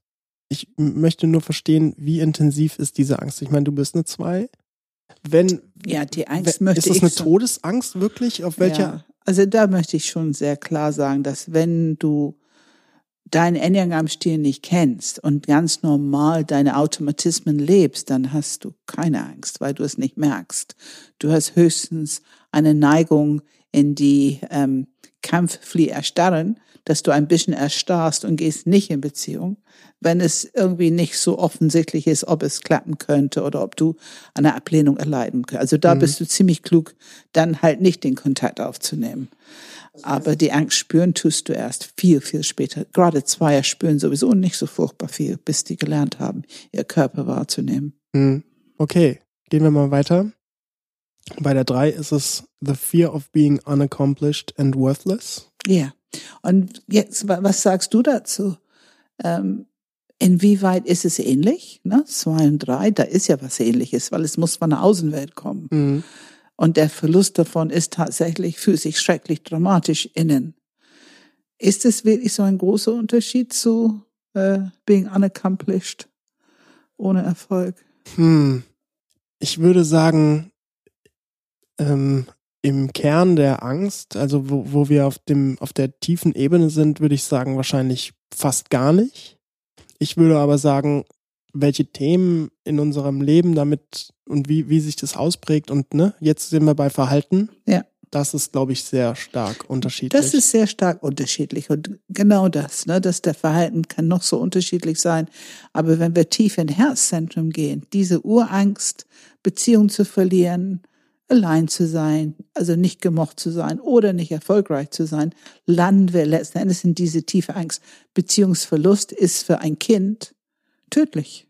ich möchte nur verstehen, wie intensiv ist diese Angst? Ich meine, du bist eine Zwei. Wenn, ja, die Angst möchte ist das eine Todesangst wirklich? Auf welcher? Ja, also da möchte ich schon sehr klar sagen, dass wenn du deinen Enneagramm-Stil nicht kennst und ganz normal deine Automatismen lebst, dann hast du keine Angst, weil du es nicht merkst. Du hast höchstens eine Neigung in die ähm, Kampf, Flieh, Erstarren, dass du ein bisschen erstarrst und gehst nicht in Beziehung, wenn es irgendwie nicht so offensichtlich ist, ob es klappen könnte oder ob du eine Ablehnung erleiden könntest. Also da mhm. bist du ziemlich klug, dann halt nicht den Kontakt aufzunehmen. Aber die Angst spüren tust du erst viel, viel später. Gerade Zweier spüren sowieso nicht so furchtbar viel, bis die gelernt haben, ihr Körper wahrzunehmen. Hm. Okay, gehen wir mal weiter. Bei der drei ist es the fear of being unaccomplished and worthless. Ja. Und jetzt, was sagst du dazu? Ähm, inwieweit ist es ähnlich? Ne? Zwei und drei, da ist ja was ähnliches, weil es muss von der Außenwelt kommen. Mhm. Und der Verlust davon ist tatsächlich für sich schrecklich dramatisch innen. Ist es wirklich so ein großer Unterschied zu äh, being unaccomplished, ohne Erfolg? Hm. Ich würde sagen, ähm, im Kern der Angst, also wo, wo wir auf dem, auf der tiefen Ebene sind, würde ich sagen, wahrscheinlich fast gar nicht. Ich würde aber sagen, welche Themen in unserem Leben damit und wie, wie sich das ausprägt und ne, jetzt sind wir bei Verhalten. Ja. Das ist, glaube ich, sehr stark unterschiedlich. Das ist sehr stark unterschiedlich und genau das, ne, dass der Verhalten kann noch so unterschiedlich sein. Aber wenn wir tief in Herzzentrum gehen, diese Urangst, Beziehung zu verlieren, allein zu sein, also nicht gemocht zu sein oder nicht erfolgreich zu sein, landen wir letzten Endes in diese tiefe Angst. Beziehungsverlust ist für ein Kind tödlich.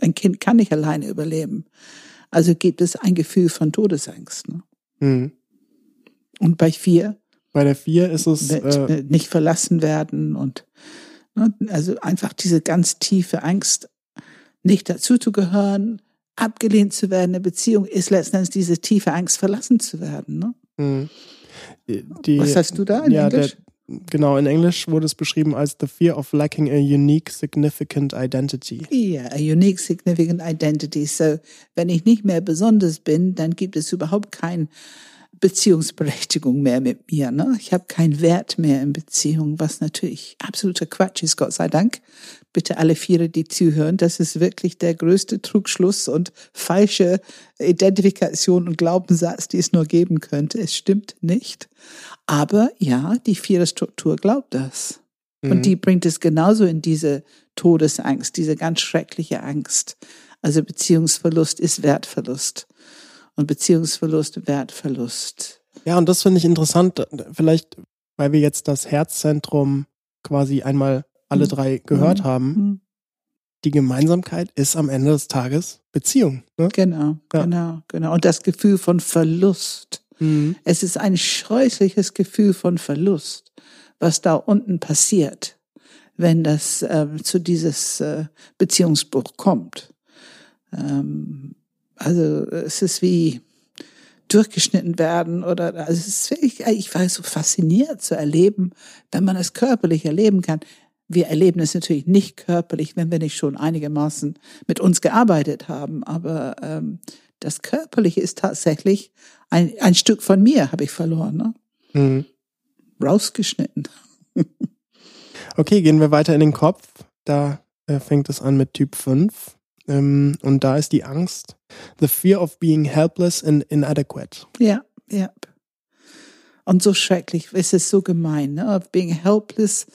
Ein Kind kann nicht alleine überleben. Also gibt es ein Gefühl von Todesangst. Ne? Mhm. Und bei vier? Bei der vier ist es äh, nicht verlassen werden und ne, also einfach diese ganz tiefe Angst, nicht dazu zu gehören, abgelehnt zu werden. Eine Beziehung ist letztendlich diese tiefe Angst, verlassen zu werden. Ne? Mhm. Die, Was hast du da in ja, Englisch? Genau, in Englisch wurde es beschrieben als the fear of lacking a unique significant identity. Yeah, a unique significant identity. So, wenn ich nicht mehr besonders bin, dann gibt es überhaupt kein Beziehungsberechtigung mehr mit mir. Ne? Ich habe keinen Wert mehr in Beziehungen, was natürlich absoluter Quatsch ist, Gott sei Dank. Bitte alle Viere, die zuhören, das ist wirklich der größte Trugschluss und falsche Identifikation und Glaubenssatz, die es nur geben könnte. Es stimmt nicht. Aber ja, die Vierer-Struktur glaubt das. Mhm. Und die bringt es genauso in diese Todesangst, diese ganz schreckliche Angst. Also Beziehungsverlust ist Wertverlust und Beziehungsverlust, Wertverlust. Ja, und das finde ich interessant, vielleicht, weil wir jetzt das Herzzentrum quasi einmal alle mhm. drei gehört mhm. haben. Mhm. Die Gemeinsamkeit ist am Ende des Tages Beziehung. Ne? Genau, ja. genau, genau. Und das Gefühl von Verlust. Mhm. Es ist ein scheußliches Gefühl von Verlust, was da unten passiert, wenn das äh, zu dieses äh, Beziehungsbruch kommt. Ähm, also es ist wie durchgeschnitten werden oder also es ist wirklich, ich war so fasziniert zu erleben, wenn man es körperlich erleben kann. Wir erleben es natürlich nicht körperlich, wenn wir nicht schon einigermaßen mit uns gearbeitet haben, aber ähm, das Körperliche ist tatsächlich ein, ein Stück von mir, habe ich verloren. Ne? Mhm. Rausgeschnitten. okay, gehen wir weiter in den Kopf. Da äh, fängt es an mit Typ 5. Ähm, und da ist die Angst, the fear of being helpless and inadequate. Ja, ja. Und so schrecklich, es ist so gemein, ne? Of being helpless,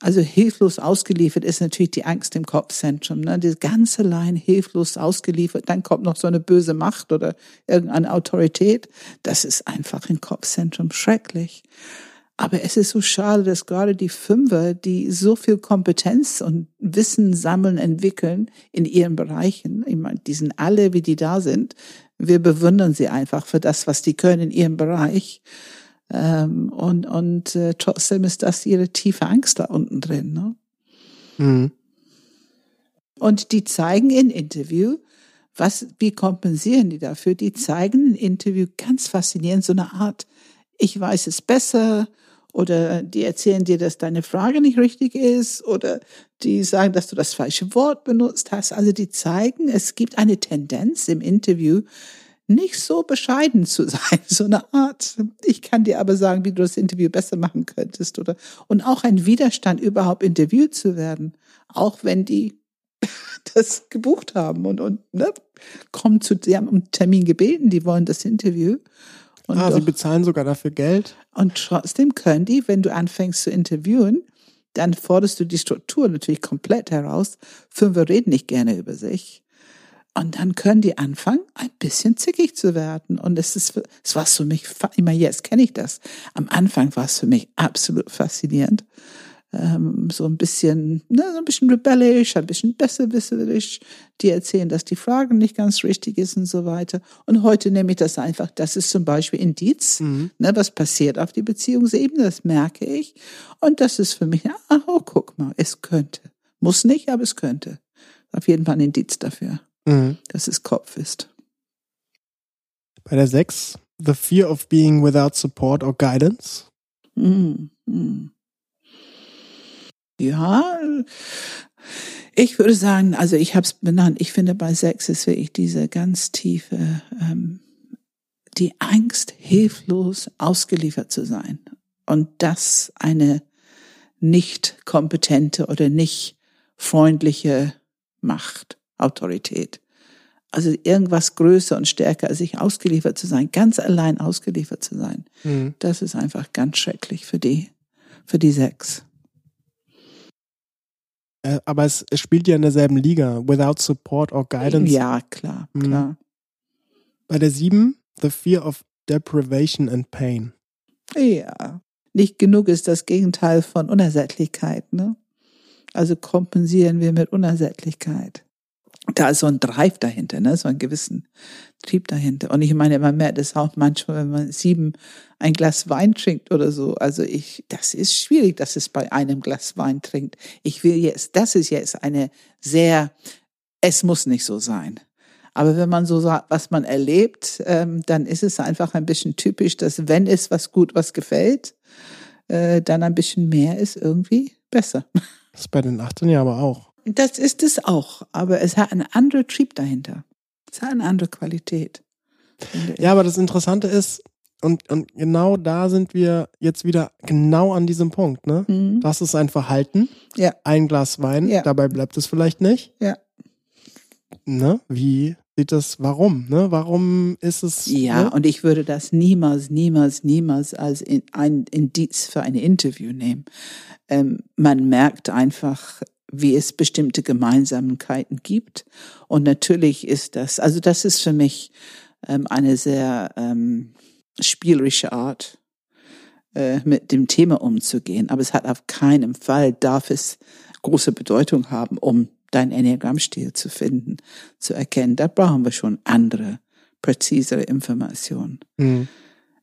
also hilflos ausgeliefert ist natürlich die Angst im Kopfzentrum. Ne? Die ganz allein hilflos ausgeliefert, dann kommt noch so eine böse Macht oder irgendeine Autorität. Das ist einfach im Kopfzentrum schrecklich. Aber es ist so schade, dass gerade die Fünfer, die so viel Kompetenz und Wissen sammeln, entwickeln in ihren Bereichen, ich meine, die sind alle, wie die da sind. Wir bewundern sie einfach für das, was die können in ihrem Bereich. Ähm, und und äh, trotzdem ist das ihre tiefe Angst da unten drin. Ne? Mhm. Und die zeigen in Interview, was, wie kompensieren die dafür? Die zeigen in Interview ganz faszinierend so eine Art, ich weiß es besser, oder die erzählen dir, dass deine Frage nicht richtig ist oder die sagen, dass du das falsche Wort benutzt hast. Also die zeigen, es gibt eine Tendenz im Interview, nicht so bescheiden zu sein, so eine Art. Ich kann dir aber sagen, wie du das Interview besser machen könntest oder und auch ein Widerstand überhaupt interviewt zu werden, auch wenn die das gebucht haben und und ne, kommen zu, sie haben um Termin gebeten, die wollen das Interview und ah, sie bezahlen sogar dafür Geld. Und trotzdem können die, wenn du anfängst zu interviewen, dann forderst du die Struktur natürlich komplett heraus. Fünfer reden nicht gerne über sich. Und dann können die anfangen, ein bisschen zickig zu werden. Und es ist, es war für mich, immer jetzt kenne ich das. Am Anfang war es für mich absolut faszinierend ähm, so ein bisschen, ne, so ein bisschen rebellisch, ein bisschen besserwisserisch. Die erzählen, dass die Frage nicht ganz richtig ist und so weiter. Und heute nehme ich das einfach, das ist zum Beispiel Indiz, mhm. ne, was passiert auf die Beziehungsebene, das merke ich. Und das ist für mich, ach, oh, guck mal, es könnte. Muss nicht, aber es könnte. Auf jeden Fall ein Indiz dafür, mhm. dass es Kopf ist. Bei der 6, the fear of being without support or guidance. Mhm. Mhm. Ja, ich würde sagen, also ich habe es benannt, ich finde bei Sex ist wirklich diese ganz tiefe, ähm, die Angst, hilflos ausgeliefert zu sein. Und das eine nicht kompetente oder nicht freundliche Macht, Autorität. Also irgendwas größer und stärker als sich ausgeliefert zu sein, ganz allein ausgeliefert zu sein. Mhm. Das ist einfach ganz schrecklich für die, für die Sex. Äh, aber es, es, spielt ja in derselben Liga. Without support or guidance. Ja, klar, mhm. klar. Bei der sieben, the fear of deprivation and pain. Ja. Nicht genug ist das Gegenteil von Unersättlichkeit, ne? Also kompensieren wir mit Unersättlichkeit da ist so ein Drive dahinter, ne? so ein gewissen Trieb dahinter. Und ich meine, man merkt es auch manchmal, wenn man sieben ein Glas Wein trinkt oder so. Also ich, das ist schwierig, dass es bei einem Glas Wein trinkt. Ich will jetzt, das ist jetzt eine sehr, es muss nicht so sein. Aber wenn man so sagt, was man erlebt, ähm, dann ist es einfach ein bisschen typisch, dass wenn es was gut, was gefällt, äh, dann ein bisschen mehr ist irgendwie besser. Das ist bei den Achtern ja aber auch. Das ist es auch, aber es hat einen anderen Trieb dahinter. Es hat eine andere Qualität. Ja, aber das Interessante ist, und, und genau da sind wir jetzt wieder genau an diesem Punkt, ne? Mhm. Das ist ein Verhalten. Ja. Ein Glas Wein, Ja. dabei bleibt es vielleicht nicht. Ja. Ne? Wie sieht das, warum, ne? Warum ist es, Ja, ne? und ich würde das niemals, niemals, niemals als in, ein Indiz für ein Interview nehmen. Ähm, man merkt einfach, wie es bestimmte Gemeinsamkeiten gibt. Und natürlich ist das, also das ist für mich ähm, eine sehr ähm, spielerische Art, äh, mit dem Thema umzugehen. Aber es hat auf keinen Fall, darf es große Bedeutung haben, um deinen Enneagrammstil zu finden, zu erkennen. Da brauchen wir schon andere, präzisere Informationen. Hm.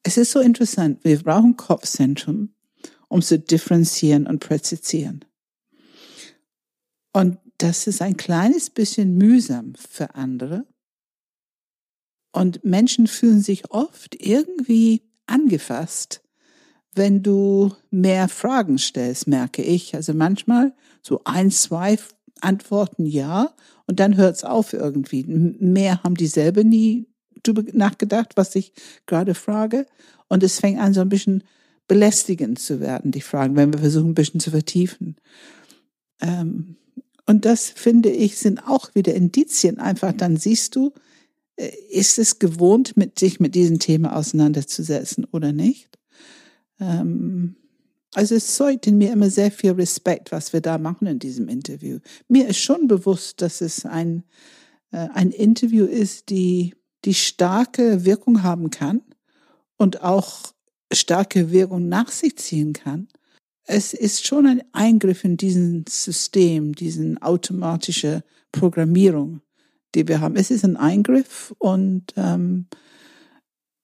Es ist so interessant. Wir brauchen Kopfzentrum, um zu differenzieren und präzisieren. Und das ist ein kleines bisschen mühsam für andere. Und Menschen fühlen sich oft irgendwie angefasst, wenn du mehr Fragen stellst, merke ich. Also manchmal so ein, zwei Antworten ja und dann hört's auf irgendwie. Mehr haben die selber nie nachgedacht, was ich gerade frage. Und es fängt an, so ein bisschen belästigend zu werden, die Fragen, wenn wir versuchen, ein bisschen zu vertiefen. Ähm, und das finde ich sind auch wieder Indizien. Einfach dann siehst du, äh, ist es gewohnt, mit sich mit diesem Thema auseinanderzusetzen oder nicht? Ähm, also es zeugt in mir immer sehr viel Respekt, was wir da machen in diesem Interview. Mir ist schon bewusst, dass es ein, äh, ein Interview ist, die, die starke Wirkung haben kann und auch starke Wirkung nach sich ziehen kann. Es ist schon ein Eingriff in diesen System, diesen automatische Programmierung, die wir haben. Es ist ein Eingriff und ähm,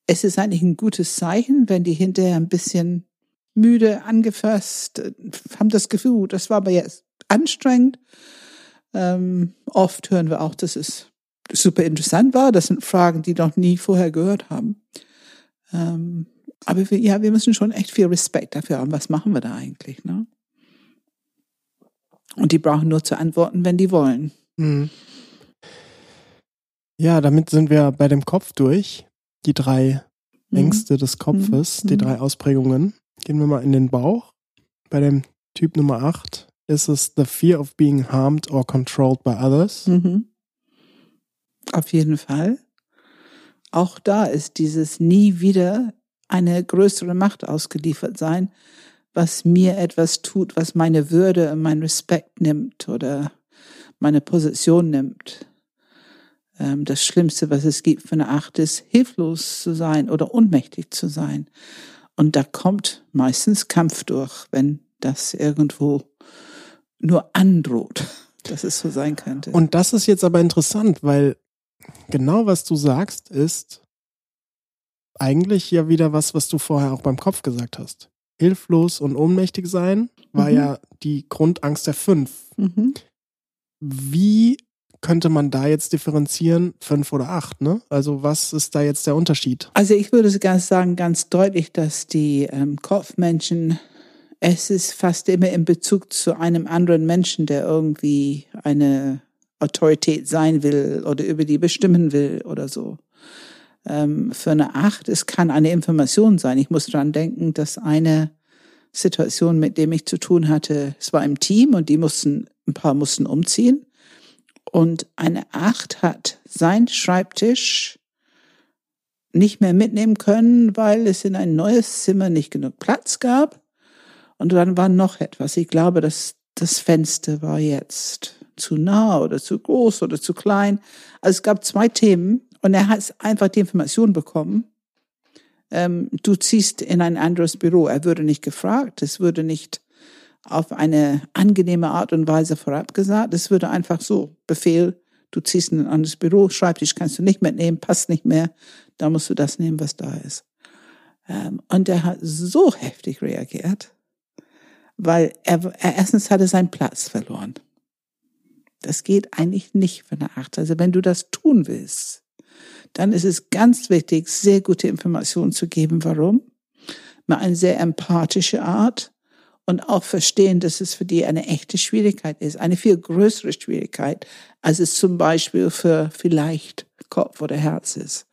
es ist eigentlich ein gutes Zeichen, wenn die hinterher ein bisschen müde, angefasst, äh, haben das Gefühl, das war aber jetzt anstrengend. Ähm, oft hören wir auch, dass es super interessant war. Das sind Fragen, die noch nie vorher gehört haben. Ähm, aber wir, ja, wir müssen schon echt viel Respekt dafür haben. Was machen wir da eigentlich? Ne? Und die brauchen nur zu antworten, wenn die wollen. Hm. Ja, damit sind wir bei dem Kopf durch. Die drei Mhm. Ängste des Kopfes, Mhm. die drei Ausprägungen. Gehen wir mal in den Bauch. Bei dem Typ Nummer 8 ist es the fear of being harmed or controlled by others. Mhm. Auf jeden Fall. Auch da ist dieses nie wieder eine größere Macht ausgeliefert sein, was mir etwas tut, was meine Würde und meinen Respekt nimmt oder meine Position nimmt. Ähm, Das Schlimmste, was es gibt für eine Acht, ist hilflos zu sein oder ohnmächtig zu sein. Und da kommt meistens Kampf durch, wenn das irgendwo nur androht, dass es so sein könnte. Und das ist jetzt aber interessant, weil genau was du sagst, ist eigentlich ja wieder was, was du vorher auch beim Kopf gesagt hast. Hilflos und ohnmächtig sein war Mhm. ja die Grundangst der fünf. mhm. Wie könnte man da jetzt differenzieren, fünf oder acht, ne? Also was ist da jetzt der Unterschied? Also ich würde ganz sagen, ganz deutlich, dass die ähm, Kopfmenschen, es ist fast immer in Bezug zu einem anderen Menschen, der irgendwie eine Autorität sein will oder über die bestimmen will oder so. Ähm, für eine Acht, es kann eine Information sein. Ich muss dran denken, dass eine Situation, mit dem ich zu tun hatte, es war im Team und die mussten, ein paar mussten umziehen. Und eine Acht hat sein Schreibtisch nicht mehr mitnehmen können, weil es in ein neues Zimmer nicht genug Platz gab. Und dann war noch etwas. Ich glaube, dass das Fenster war jetzt zu nah oder zu groß oder zu klein. Also es gab zwei Themen und er hat einfach die Information bekommen. Ähm, du ziehst in ein anderes Büro. Er würde nicht gefragt. Es würde nicht auf eine angenehme Art und Weise vorab gesagt. Es würde einfach so Befehl, du ziehst in ein anderes Büro, Schreibtisch kannst du nicht mitnehmen, passt nicht mehr, da musst du das nehmen, was da ist. Ähm, und er hat so heftig reagiert, weil er, er erstens hatte seinen Platz verloren. Das geht eigentlich nicht für eine Acht. Also wenn du das tun willst, dann ist es ganz wichtig, sehr gute Informationen zu geben. Warum? Mal eine sehr empathische Art und auch verstehen, dass es für die eine echte Schwierigkeit ist, eine viel größere Schwierigkeit, als es zum Beispiel für vielleicht Kopf oder Herz ist.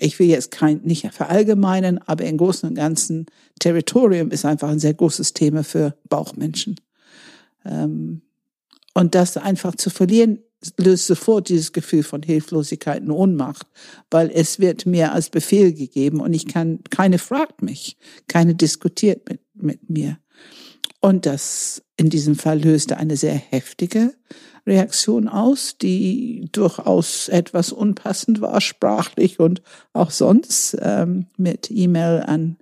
ich will jetzt kein, nicht verallgemeinen, aber im Großen und Ganzen, Territorium ist einfach ein sehr großes Thema für Bauchmenschen. Ähm, und das einfach zu verlieren, löst sofort dieses Gefühl von Hilflosigkeit und Ohnmacht, weil es wird mir als Befehl gegeben und ich kann, keine fragt mich, keine diskutiert mit, mit mir. Und das in diesem Fall löste eine sehr heftige Reaktion aus, die durchaus etwas unpassend war, sprachlich und auch sonst, ähm, mit E-Mail an,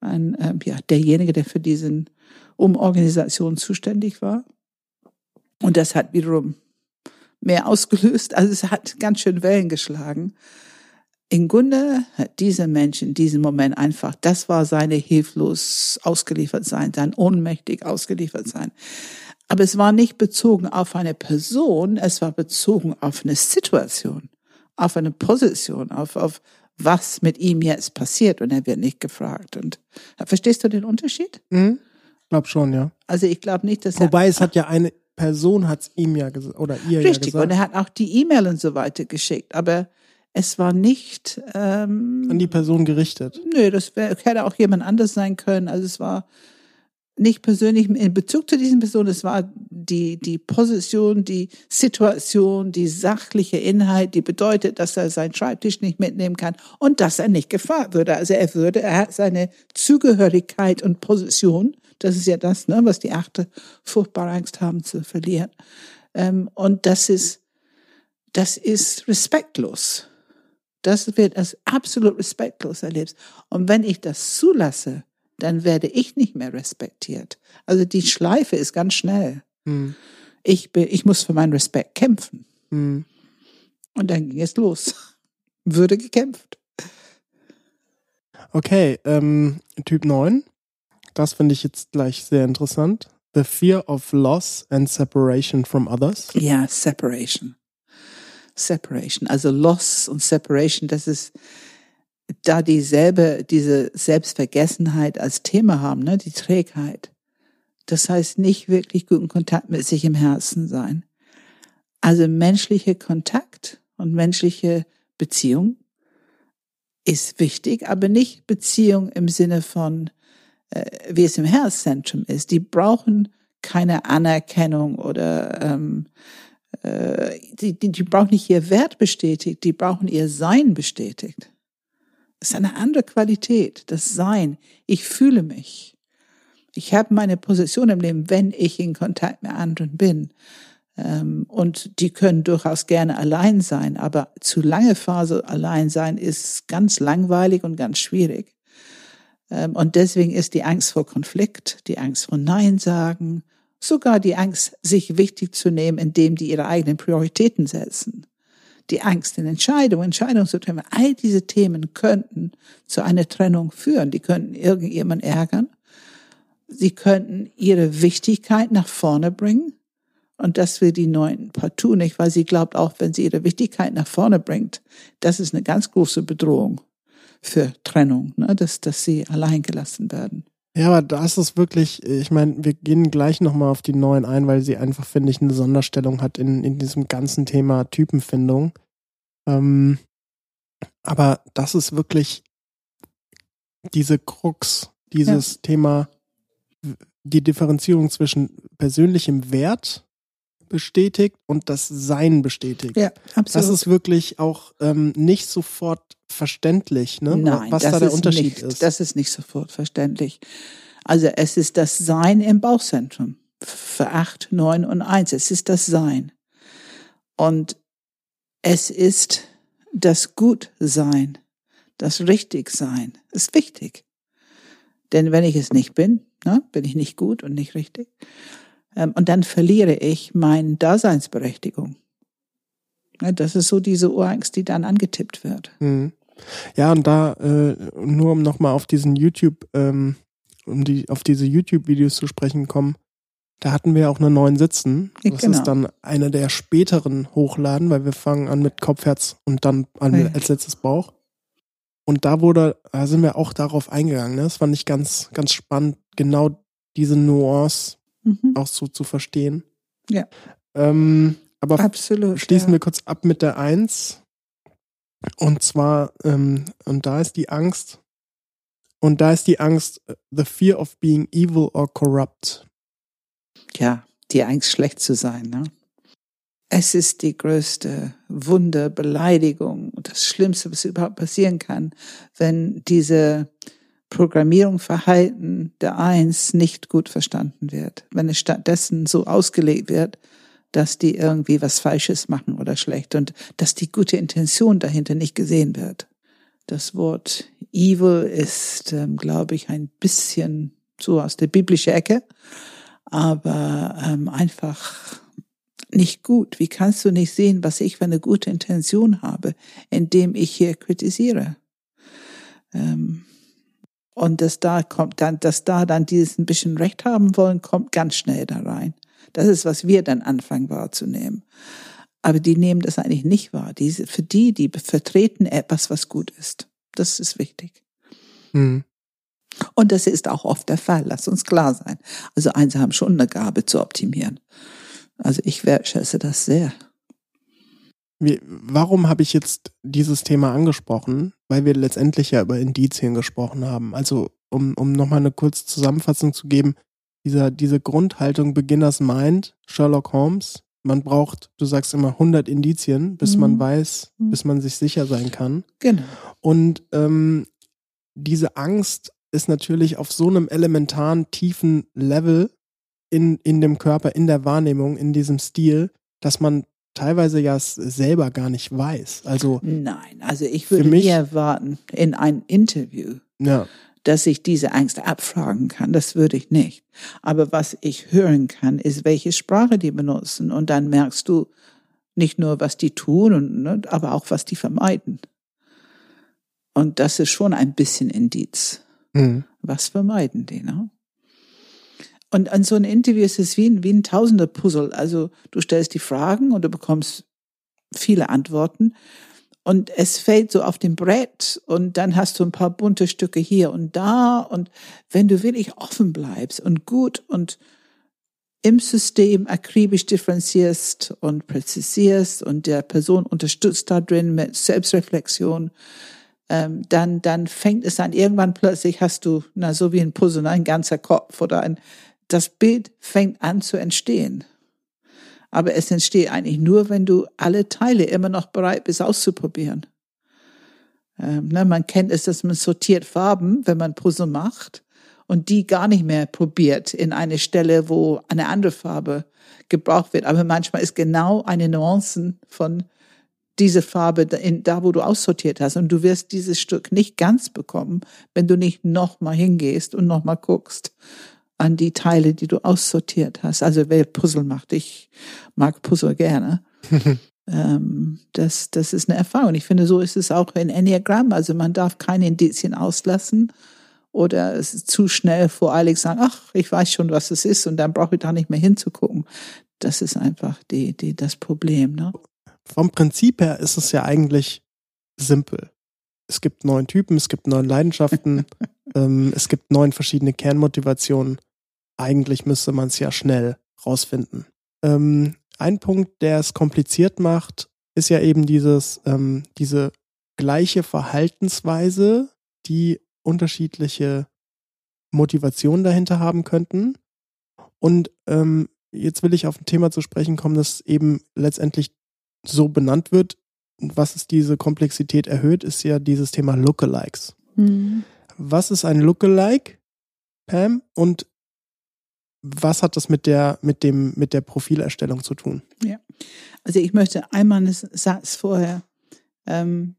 an ähm, ja, derjenige, der für diesen Umorganisation zuständig war. Und das hat wiederum mehr ausgelöst. Also es hat ganz schön Wellen geschlagen. Im Grunde hat dieser Mensch in diesem Moment einfach, das war seine hilflos ausgeliefert sein, sein ohnmächtig ausgeliefert sein. Aber es war nicht bezogen auf eine Person, es war bezogen auf eine Situation, auf eine Position, auf, auf was mit ihm jetzt passiert und er wird nicht gefragt. Und verstehst du den Unterschied? Mhm. Glaub schon, ja. Also ich glaube nicht, dass Wobei es hat ja eine Person hat's ihm ja gesagt oder ihr Richtig, ja gesagt. und er hat auch die E-Mail und so weiter geschickt, aber es war nicht ähm, an die Person gerichtet. Nö, das wär, hätte auch jemand anders sein können. Also es war nicht persönlich in Bezug zu diesen Personen, es war die, die Position, die Situation, die sachliche Inhalt, die bedeutet, dass er seinen Schreibtisch nicht mitnehmen kann und dass er nicht gefragt würde. Also er würde, er hat seine Zugehörigkeit und Position das ist ja das, ne, was die Achte furchtbare Angst haben zu verlieren. Ähm, und das ist, das ist respektlos. Das wird als absolut respektlos erlebt. Und wenn ich das zulasse, dann werde ich nicht mehr respektiert. Also die Schleife ist ganz schnell. Hm. Ich, bin, ich muss für meinen Respekt kämpfen. Hm. Und dann ging es los. Würde gekämpft. Okay, ähm, Typ 9. Das finde ich jetzt gleich sehr interessant. The fear of loss and separation from others. Ja, separation. Separation. Also Loss und Separation, das ist da dieselbe, diese Selbstvergessenheit als Thema haben, ne, die Trägheit. Das heißt nicht wirklich guten Kontakt mit sich im Herzen sein. Also menschlicher Kontakt und menschliche Beziehung ist wichtig, aber nicht Beziehung im Sinne von wie es im Herzzentrum ist, die brauchen keine Anerkennung oder ähm, äh, die, die, die brauchen nicht ihr Wert bestätigt, die brauchen ihr Sein bestätigt. Das ist eine andere Qualität, das Sein. Ich fühle mich. Ich habe meine Position im Leben, wenn ich in Kontakt mit anderen bin. Ähm, und die können durchaus gerne allein sein, aber zu lange Phase allein sein ist ganz langweilig und ganz schwierig. Ähm, und deswegen ist die Angst vor Konflikt, die Angst vor Nein sagen, sogar die Angst, sich wichtig zu nehmen, indem die ihre eigenen Prioritäten setzen. Die Angst in Entscheidungen, Entscheidungen zu treffen. All diese Themen könnten zu einer Trennung führen. Die könnten irgendjemand ärgern. Sie könnten ihre Wichtigkeit nach vorne bringen. Und das will die Neuen partout nicht, weil sie glaubt, auch wenn sie ihre Wichtigkeit nach vorne bringt, das ist eine ganz große Bedrohung für Trennung, ne? dass, dass sie allein gelassen werden. Ja, aber das ist wirklich, ich meine, wir gehen gleich nochmal auf die neuen ein, weil sie einfach, finde ich, eine Sonderstellung hat in, in diesem ganzen Thema Typenfindung. Ähm, aber das ist wirklich diese Krux, dieses ja. Thema, die Differenzierung zwischen persönlichem Wert bestätigt und das Sein bestätigt. Ja, absolut. Das ist wirklich auch ähm, nicht sofort verständlich, ne? Nein, was da der Unterschied nicht, ist. Das ist nicht sofort verständlich. Also es ist das Sein im Bauchzentrum. Für acht, neun und eins. Es ist das Sein. Und es ist das Gutsein, das Richtigsein. Ist wichtig. Denn wenn ich es nicht bin, ne, bin ich nicht gut und nicht richtig. Ähm, und dann verliere ich meine Daseinsberechtigung. Das ist so diese Urangst, die dann angetippt wird. Mhm. Ja, und da, äh, nur um nochmal auf diesen YouTube, ähm, um die, auf diese YouTube-Videos zu sprechen kommen, da hatten wir auch einen neuen Sitzen. Das genau. ist dann eine der späteren Hochladen, weil wir fangen an mit Kopf, Herz und dann an ja. als letztes Bauch. Und da wurde, da sind wir auch darauf eingegangen. Ne? Das fand ich ganz, ganz spannend, genau diese Nuance mhm. auch so zu verstehen. Ja. Ähm, aber Absolut, schließen ja. wir kurz ab mit der Eins. Und zwar, ähm, und da ist die Angst, und da ist die Angst, äh, the fear of being evil or corrupt. Ja, die Angst, schlecht zu sein. Ne? Es ist die größte Wunder, Beleidigung und das Schlimmste, was überhaupt passieren kann, wenn diese Programmierung, Verhalten der Eins nicht gut verstanden wird. Wenn es stattdessen so ausgelegt wird, dass die irgendwie was Falsches machen oder schlecht und dass die gute Intention dahinter nicht gesehen wird. Das Wort evil ist, ähm, glaube ich, ein bisschen so aus der biblischen Ecke, aber ähm, einfach nicht gut. Wie kannst du nicht sehen, was ich für eine gute Intention habe, indem ich hier kritisiere? Ähm, und dass da kommt dann, dass da dann dieses ein bisschen Recht haben wollen, kommt ganz schnell da rein. Das ist, was wir dann anfangen wahrzunehmen. Aber die nehmen das eigentlich nicht wahr. Diese, für die, die vertreten etwas, was gut ist. Das ist wichtig. Mhm. Und das ist auch oft der Fall. Lass uns klar sein. Also eins haben schon eine Gabe zu optimieren. Also ich wertschätze das sehr. Wie, warum habe ich jetzt dieses Thema angesprochen? Weil wir letztendlich ja über Indizien gesprochen haben. Also um, um nochmal eine kurze Zusammenfassung zu geben, dieser, diese Grundhaltung Beginners Mind, Sherlock Holmes, man braucht, du sagst immer 100 Indizien, bis mhm. man weiß, mhm. bis man sich sicher sein kann. Genau. Und ähm, diese Angst ist natürlich auf so einem elementaren, tiefen Level in, in dem Körper, in der Wahrnehmung, in diesem Stil, dass man teilweise ja selber gar nicht weiß. Also nein, also ich würde mich, nie erwarten in ein Interview, ja. Dass ich diese Angst abfragen kann. Das würde ich nicht. Aber was ich hören kann, ist, welche Sprache die benutzen, und dann merkst du nicht nur, was die tun, und, ne, aber auch was die vermeiden. Und das ist schon ein bisschen Indiz. Mhm. Was vermeiden die? Ne? Und an so einem Interview ist es wie ein, wie ein Tausender-Puzzle. Also du stellst die Fragen und du bekommst viele Antworten. Und es fällt so auf dem Brett und dann hast du ein paar bunte Stücke hier und da. Und wenn du wirklich offen bleibst und gut und im System akribisch differenzierst und präzisierst und der Person unterstützt da drin mit Selbstreflexion, ähm, dann, dann fängt es an, irgendwann plötzlich hast du, na, so wie ein Puzzle, ein ganzer Kopf oder ein, das Bild fängt an zu entstehen. Aber es entsteht eigentlich nur, wenn du alle Teile immer noch bereit bist auszuprobieren. Ähm, ne, man kennt es, dass man sortiert Farben, wenn man Puzzle macht und die gar nicht mehr probiert in eine Stelle, wo eine andere Farbe gebraucht wird. Aber manchmal ist genau eine Nuancen von diese Farbe in, da, wo du aussortiert hast. Und du wirst dieses Stück nicht ganz bekommen, wenn du nicht nochmal hingehst und nochmal guckst an die Teile, die du aussortiert hast. Also wer Puzzle macht, ich mag Puzzle gerne. ähm, das, das ist eine Erfahrung. Ich finde, so ist es auch in Enneagramm. Also man darf keine Indizien auslassen oder es ist zu schnell voreilig sagen, ach, ich weiß schon, was es ist und dann brauche ich da nicht mehr hinzugucken. Das ist einfach die, die, das Problem. Ne? Vom Prinzip her ist es ja eigentlich simpel. Es gibt neun Typen, es gibt neun Leidenschaften, ähm, es gibt neun verschiedene Kernmotivationen eigentlich müsste man es ja schnell rausfinden. Ähm, ein Punkt, der es kompliziert macht, ist ja eben dieses, ähm, diese gleiche Verhaltensweise, die unterschiedliche Motivationen dahinter haben könnten. Und ähm, jetzt will ich auf ein Thema zu sprechen kommen, das eben letztendlich so benannt wird. Was es diese Komplexität erhöht, ist ja dieses Thema Lookalikes. Mhm. Was ist ein Lookalike, Pam? Und was hat das mit der, mit dem, mit der Profilerstellung zu tun? Ja. Also ich möchte einmal einen Satz vorher. Ähm,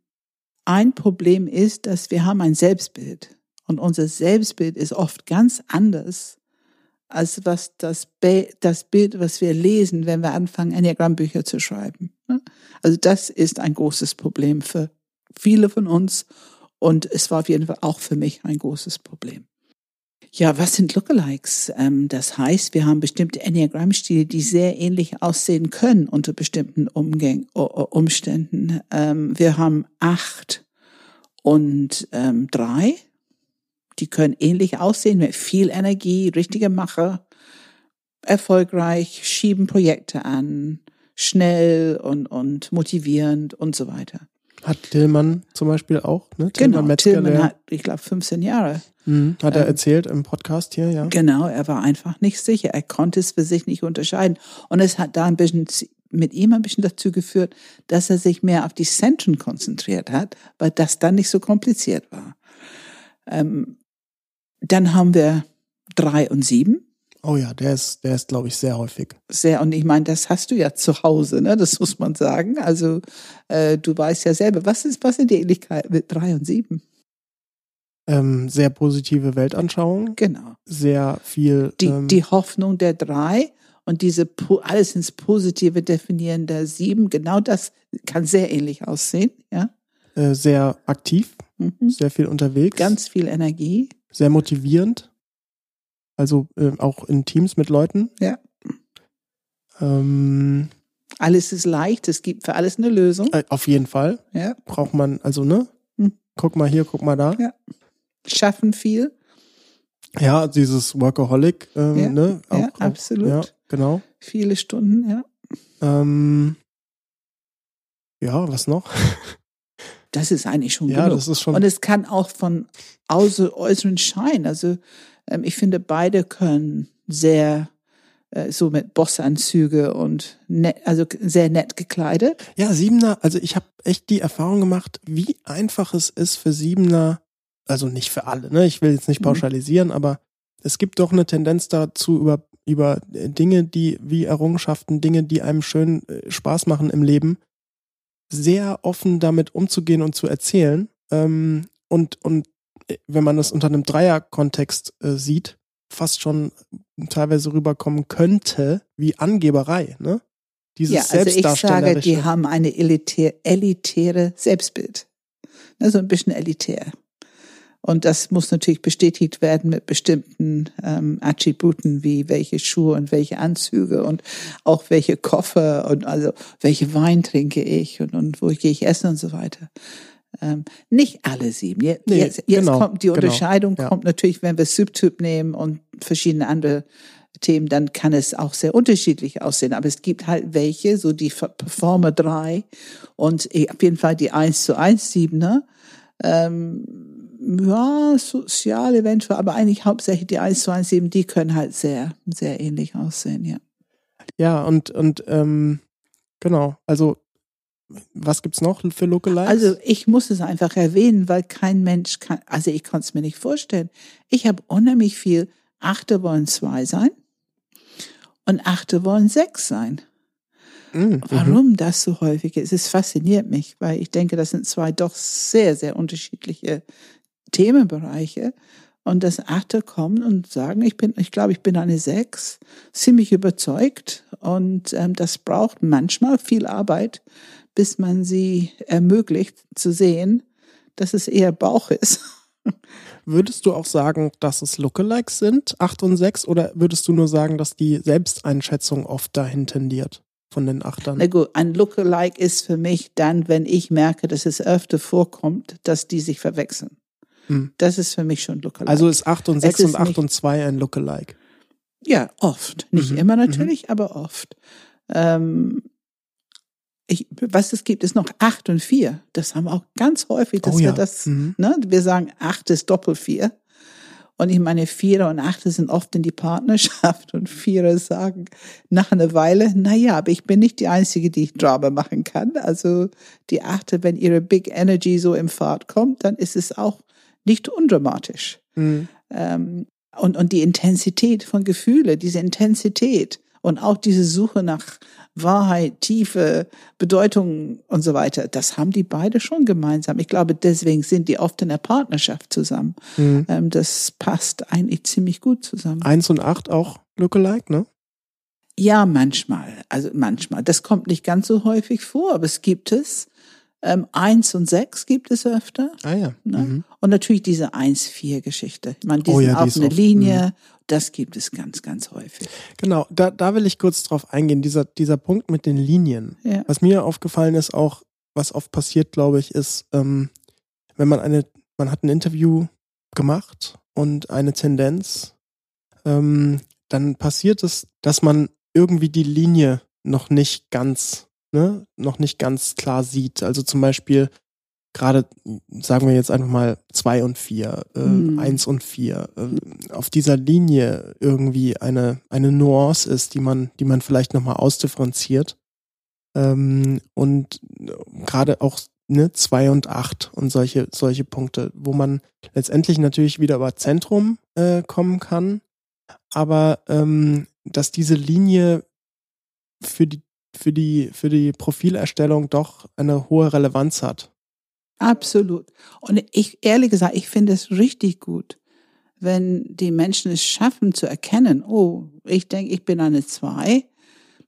ein Problem ist, dass wir haben ein Selbstbild. Und unser Selbstbild ist oft ganz anders als was das, Be das Bild, was wir lesen, wenn wir anfangen, Enneagram-Bücher zu schreiben. Ne? Also das ist ein großes Problem für viele von uns. Und es war auf jeden Fall auch für mich ein großes Problem. Ja, was sind Lookalikes? Ähm, das heißt, wir haben bestimmte Enneagramm-Stile, die sehr ähnlich aussehen können unter bestimmten Umgäng Umständen. Ähm, wir haben acht und ähm, drei. Die können ähnlich aussehen mit viel Energie, richtige Macher, erfolgreich, schieben Projekte an, schnell und, und motivierend und so weiter. Hat Tillmann zum Beispiel auch, ne? Genau, Metzger, Tillmann hat, ich glaube, 15 Jahre. Mhm, hat er Ähm, erzählt im Podcast hier, ja. Genau, er war einfach nicht sicher. Er konnte es für sich nicht unterscheiden. Und es hat da ein bisschen mit ihm ein bisschen dazu geführt, dass er sich mehr auf die Zentren konzentriert hat, weil das dann nicht so kompliziert war. Ähm, dann haben wir drei und sieben. Oh ja, der ist, der ist, glaube ich, sehr häufig. Sehr, und ich meine, das hast du ja zu Hause, ne? Das muss man sagen. Also äh, du weißt ja selber, was ist, was sind die Ähnlichkeiten mit drei und sieben? Ähm, sehr positive Weltanschauung, Genau. sehr viel. die, ähm, die Hoffnung der drei und diese alles ins Positive definieren der sieben, genau das kann sehr ähnlich aussehen, ja. äh, sehr aktiv, Mhm. sehr viel unterwegs, Ganz viel Energie. sehr motivierend. Also äh, auch in Teams mit Leuten. Ja. Ähm, Alles ist leicht, es gibt für alles eine Lösung. äh, auf jeden Fall Ja. braucht man, also ne, Hm. guck mal hier, guck mal da. Ja. Schaffen viel. Ja, dieses Workaholic, ähm, Ja, ne? ja, absolut. Ja, genau. Viele Stunden, ja. Ähm, ja, was noch? Das ist eigentlich schon Ja, genug. das ist schon. Und es kann auch von außer, äußeren Schein. Also ich finde, beide können sehr äh, so mit Bossanzüge und nett, also sehr nett gekleidet. Ja, Siebener, also ich habe echt die Erfahrung gemacht, wie einfach es ist für Siebener, also nicht für alle, ne? Ich will jetzt nicht Mhm. pauschalisieren, aber es gibt doch eine Tendenz dazu, über, über äh, Dinge, die wie Errungenschaften, Dinge, die einem schön äh, Spaß machen im Leben, sehr offen damit umzugehen und zu erzählen. Ähm, und, und wenn man das unter einem Dreier-Kontext äh, sieht, fast schon teilweise rüberkommen könnte, wie Angeberei, ne? Dieses Ja, also ich sage, die haben eine elitär, elitäre Selbstbild. Ne, so ein bisschen elitär. Und das muss natürlich bestätigt werden mit bestimmten ähm, Attributen wie welche Schuhe und welche Anzüge und auch welche Koffer und also welche Wein trinke ich und, und wo gehe ich essen und so weiter. Ähm, nicht alle sieben. Jetzt, Nee, jetzt, jetzt genau, kommt die genau, Unterscheidung, ja. kommt natürlich, wenn wir Subtyp nehmen und verschiedene andere Themen, dann kann es auch sehr unterschiedlich aussehen. Aber es gibt halt welche, so die Performer 3 und eh, auf jeden Fall die 1 zu 1 Siebener. Ähm, ja, sozial eventuell, aber eigentlich hauptsächlich die 1 zu 1 7, die können halt sehr, sehr ähnlich aussehen, ja. Ja, und, und ähm, genau, also was gibt's noch für Lookalikes? Also ich muss es einfach erwähnen, weil kein Mensch kann, also ich konnte es mir nicht vorstellen. Ich habe unheimlich viel, Achte wollen zwei sein und Achte wollen sechs sein. Mm, mhm. Warum das so häufig ist, es fasziniert mich, weil ich denke, das sind zwei doch sehr, sehr unterschiedliche Themenbereiche. Und das Achte kommen und sagen, ich bin, ich glaube, ich bin eine Sechs, ziemlich überzeugt. Und ähm, das braucht manchmal viel Arbeit, bis man sie ermöglicht zu sehen, dass es eher Bauch ist. Würdest du auch sagen, dass es Lookalikes sind, 8 und 6, oder würdest du nur sagen, dass die Selbsteinschätzung oft dahin tendiert von den Achtern? Na gut, ein Lookalike ist für mich dann, wenn ich merke, dass es öfter vorkommt, dass die sich verwechseln. Hm. Das ist für mich schon Lookalike. Also ist 8 und Es 6 ist und 8 nicht- und 2 ein Lookalike. Ja, oft. Nicht Mhm, immer natürlich, aber oft. Ähm, ich, was es gibt, ist noch acht und vier. Das haben wir auch ganz häufig, dass Oh wir ja. das, Mhm. ne, wir sagen, acht ist doppel vier. Und ich meine, Vierer und Achte sind oft in die Partnerschaft und Vierer sagen nach einer Weile, na ja, aber ich bin nicht die Einzige, die Drama machen kann. Also die Achte, wenn ihre Big Energy so im Fahrt kommt, dann ist es auch nicht undramatisch Mhm. ähm, und, und die Intensität von Gefühle, diese Intensität und auch diese Suche nach Wahrheit, Tiefe, Bedeutung und so weiter, das haben die beide schon gemeinsam. Ich glaube, deswegen sind die oft in der Partnerschaft zusammen. Mhm. Ähm, das passt eigentlich ziemlich gut zusammen. 1 und 8 auch Lookalike, ne? Ja, manchmal. Also manchmal. Das kommt nicht ganz so häufig vor, aber es gibt es. Ähm, eins und sechs gibt es öfter. Ah ja. Ne? Mhm. Und natürlich diese 1-4-Geschichte. Ich meine, die Oh sind ja, auf eine Linie. Das gibt es ganz, ganz häufig. Genau, da, da will ich kurz drauf eingehen, dieser, dieser Punkt mit den Linien. Ja. Was mir aufgefallen ist, auch was oft passiert, glaube ich, ist, ähm, wenn man eine, man hat ein Interview gemacht und eine Tendenz, ähm, dann passiert es, dass man irgendwie die Linie noch nicht ganz, ne, noch nicht ganz klar sieht. Also zum Beispiel, gerade, sagen wir jetzt einfach mal zwei und vier, äh, Mhm. eins und vier, äh, auf dieser Linie irgendwie eine, eine Nuance ist, die man, die man vielleicht nochmal ausdifferenziert. Ähm, und äh, gerade auch ne, zwei und acht und solche, solche Punkte, wo man letztendlich natürlich wieder über Zentrum äh, kommen kann, aber ähm, dass diese Linie für die, für die, für die Profilerstellung doch eine hohe Relevanz hat. Absolut. Und ich, ehrlich gesagt, ich finde es richtig gut, wenn die Menschen es schaffen zu erkennen, oh, ich denke, ich bin eine Zwei.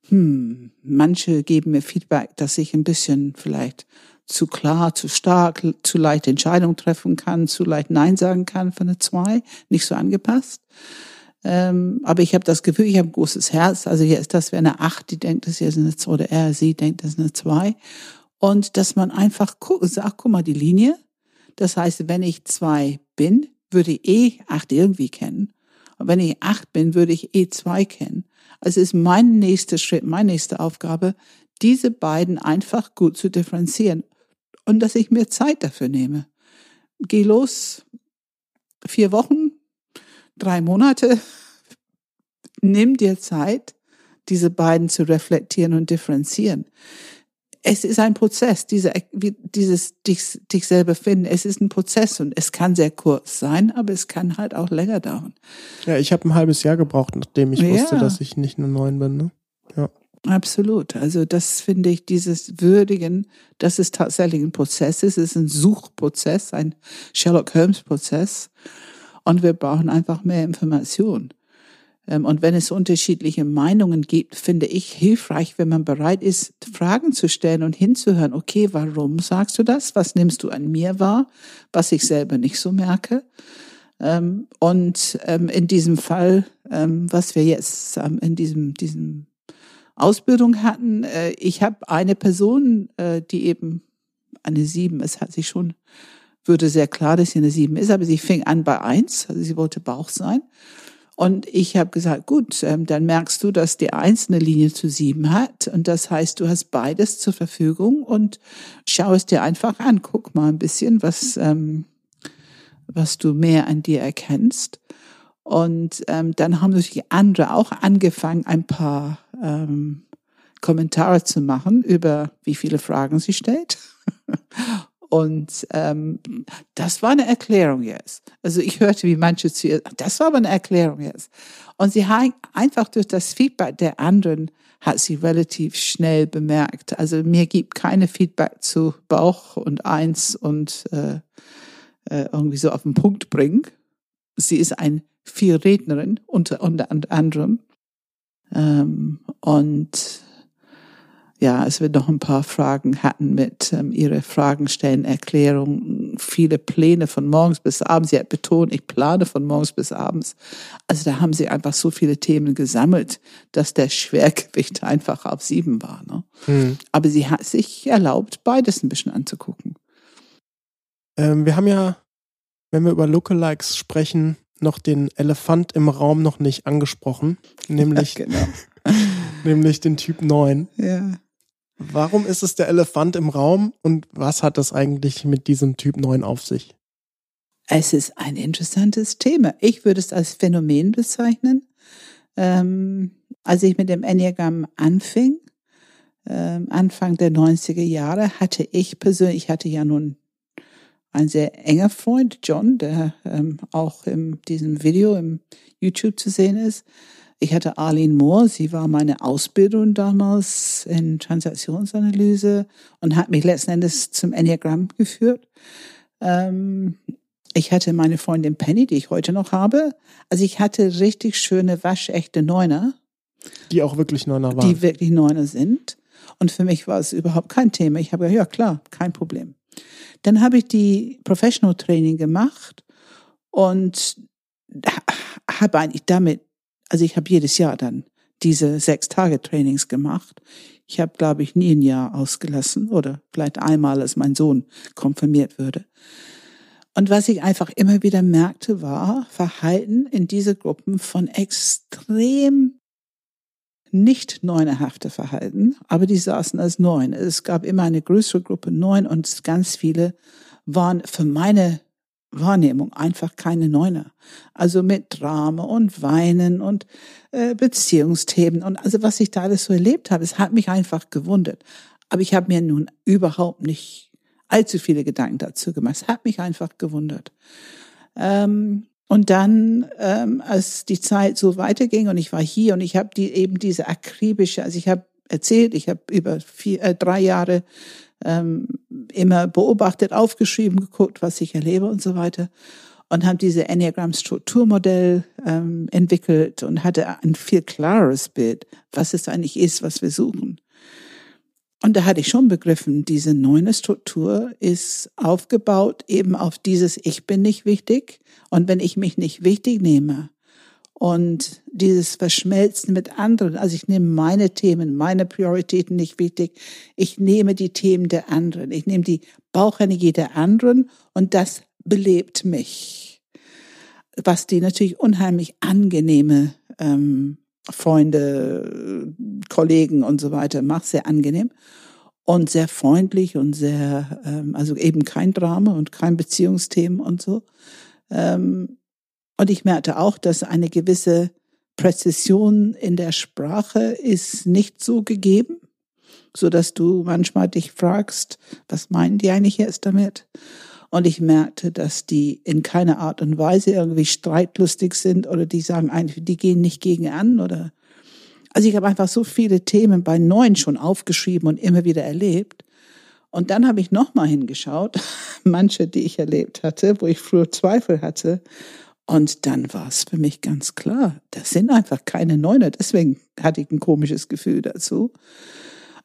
Hm, manche geben mir Feedback, dass ich ein bisschen vielleicht zu klar, zu stark, zu leicht Entscheidungen treffen kann, zu leicht Nein sagen kann für eine Zwei, nicht so angepasst. Ähm, aber ich habe das Gefühl, ich habe ein großes Herz. Also hier ist das wie eine Acht, die denkt, das ist eine Zwei, oder er, sie denkt, das ist eine Zwei. Und dass man einfach sagt, guck mal, die Linie. Das heißt, wenn ich zwei bin, würde ich eh acht irgendwie kennen. Und wenn ich acht bin, würde ich eh zwei kennen. Also ist mein nächster Schritt, meine nächste Aufgabe, diese beiden einfach gut zu differenzieren. Und dass ich mir Zeit dafür nehme. Geh los, vier Wochen, drei Monate, nimm dir Zeit, diese beiden zu reflektieren und differenzieren. Es ist ein Prozess, diese, dieses dich, dich selber finden. Es ist ein Prozess und es kann sehr kurz sein, aber es kann halt auch länger dauern. Ja, ich habe ein halbes Jahr gebraucht, nachdem ich Ja. wusste, dass ich nicht eine Neun bin. Ne? Absolut. Also das finde ich, dieses Würdigen, dass es tatsächlich ein Prozess ist. Es ist ein Suchprozess, ein Sherlock Holmes Prozess. Und wir brauchen einfach mehr Information. Ähm, Und wenn es unterschiedliche Meinungen gibt, finde ich hilfreich, wenn man bereit ist, Fragen zu stellen und hinzuhören. Okay, warum sagst du das? Was nimmst du an mir wahr, was ich selber nicht so merke? Ähm, Und ähm, in diesem Fall, was wir jetzt in diesem, diesem Ausbildung hatten. Äh, Ich habe eine Person, äh, die eben eine sieben, es hat sich schon, würde sehr klar, dass sie eine sieben ist, aber sie fing an bei eins, also sie wollte Bauch sein. Und ich habe gesagt, gut, ähm, dann merkst du, dass die Eins eine Linie zu sieben hat. Und das heißt, du hast beides zur Verfügung und schau es dir einfach an. Guck mal ein bisschen, was, ähm, was du mehr an dir erkennst. Und ähm, dann haben natürlich andere auch angefangen, ein paar Kommentare zu machen über wie viele Fragen sie stellt. Und ähm, das war eine Erklärung jetzt. Also ich hörte, wie manche zu ihr, das war aber eine Erklärung jetzt. Und sie hat einfach durch das Feedback der anderen hat sie relativ schnell bemerkt. Also mir gibt keine Feedback zu Bauch und Eins und äh, äh, irgendwie so auf den Punkt bringen. Sie ist ein Vierrednerin unter, unter anderem. Ähm, und ja, als wir noch ein paar Fragen hatten mit ähm, ihre Fragen stellen, Erklärung, viele Pläne von morgens bis abends. Sie hat betont, ich plane von morgens bis abends. Also da haben sie einfach so viele Themen gesammelt, dass der Schwergewicht einfach auf sieben war. Ne? Hm. Aber sie hat sich erlaubt, beides ein bisschen anzugucken. Ähm, wir haben ja, wenn wir über Lookalikes sprechen, noch den Elefant im Raum noch nicht angesprochen, nämlich, Ja, genau. nämlich den Typ 9. Ja. Warum ist es der Elefant im Raum und was hat das eigentlich mit diesem Typ 9 auf sich? Es ist ein interessantes Thema. Ich würde es als Phänomen bezeichnen. Ähm, als ich mit dem Enneagramm anfing, ähm, Anfang der 90er Jahre, hatte ich persönlich, ich hatte ja nun ein sehr enger Freund, John, der ähm, auch in diesem Video im YouTube zu sehen ist. Ich hatte Arlene Moore, sie war meine Ausbildung damals in Transaktionsanalyse und hat mich letzten Endes zum Enneagramm geführt. Ähm, ich hatte meine Freundin Penny, die ich heute noch habe. Also ich hatte richtig schöne, waschechte Neuner, Die auch wirklich Neuner waren. die wirklich Neuner sind. Und für mich war es überhaupt kein Thema. Ich habe gesagt, ja klar, kein Problem. Dann habe ich die Professional Training gemacht und habe eigentlich damit, also ich habe jedes Jahr dann diese sechs Tage Trainings gemacht. Ich habe, glaube ich, nie ein Jahr ausgelassen oder vielleicht einmal, als mein Sohn konfirmiert würde. Und was ich einfach immer wieder merkte, war Verhalten in diese Gruppen von extrem nicht neunerhafte Verhalten, aber die saßen als neun. Es gab immer eine größere Gruppe neun und ganz viele waren für meine Wahrnehmung einfach keine Neuner. Also mit Drama und Weinen und äh, Beziehungsthemen und also was ich da alles so erlebt habe, es hat mich einfach gewundert. Aber ich habe mir nun überhaupt nicht allzu viele Gedanken dazu gemacht. Es hat mich einfach gewundert. Ähm, und dann, ähm, als die Zeit so weiterging und ich war hier und ich habe die eben diese akribische, also ich habe erzählt, ich habe über vier, äh, drei Jahre ähm, immer beobachtet, aufgeschrieben, geguckt, was ich erlebe und so weiter. Und habe diese Enneagram-Strukturmodell ähm, entwickelt und hatte ein viel klareres Bild, was es eigentlich ist, was wir suchen. Und da hatte ich schon begriffen, diese neue Struktur ist aufgebaut eben auf dieses Ich bin nicht wichtig. Und wenn ich mich nicht wichtig nehme und dieses Verschmelzen mit anderen, also ich nehme meine Themen, meine Prioritäten nicht wichtig, ich nehme die Themen der anderen, ich nehme die Bauchenergie der anderen und das belebt mich. Was die natürlich unheimlich angenehme ähm, Freunde, Kollegen und so weiter macht, sehr angenehm und sehr freundlich und sehr, ähm, also eben kein Drama und kein Beziehungsthemen und so. Ähm, und ich merkte auch, dass eine gewisse Präzision in der Sprache ist nicht so gegeben, so dass du manchmal dich fragst, was meinen die eigentlich jetzt damit? Und ich merkte, dass die in keiner Art und Weise irgendwie streitlustig sind oder die sagen eigentlich, die gehen nicht gegen an oder, also ich habe einfach so viele Themen bei neun schon aufgeschrieben und immer wieder erlebt. Und dann habe ich nochmal hingeschaut, manche, die ich erlebt hatte, wo ich früher Zweifel hatte. Und dann war es für mich ganz klar, das sind einfach keine Neuner. Deswegen hatte ich ein komisches Gefühl dazu.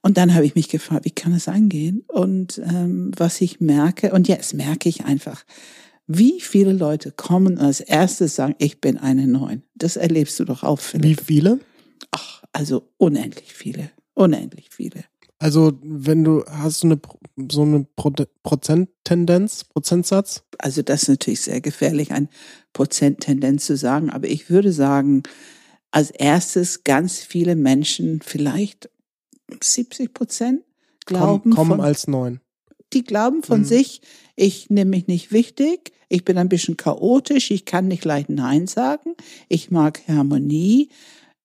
Und dann habe ich mich gefragt, wie kann es eingehen? Und ähm, was ich merke, und jetzt merke ich einfach, wie viele Leute kommen und als erstes sagen, ich bin eine Neun. Das erlebst du doch auch, Philipp. Wie viele? Ach, also unendlich viele. Unendlich viele. Also, wenn du, hast du eine, so eine Prozenttendenz, Prozentsatz? Also, das ist natürlich sehr gefährlich, ein Prozenttendenz zu sagen, aber ich würde sagen, als erstes ganz viele Menschen, vielleicht 70 Prozent glauben. Komm, kommen von, als neun. Die glauben von mhm. sich, ich nehme mich nicht wichtig, ich bin ein bisschen chaotisch, ich kann nicht leicht Nein sagen, ich mag Harmonie,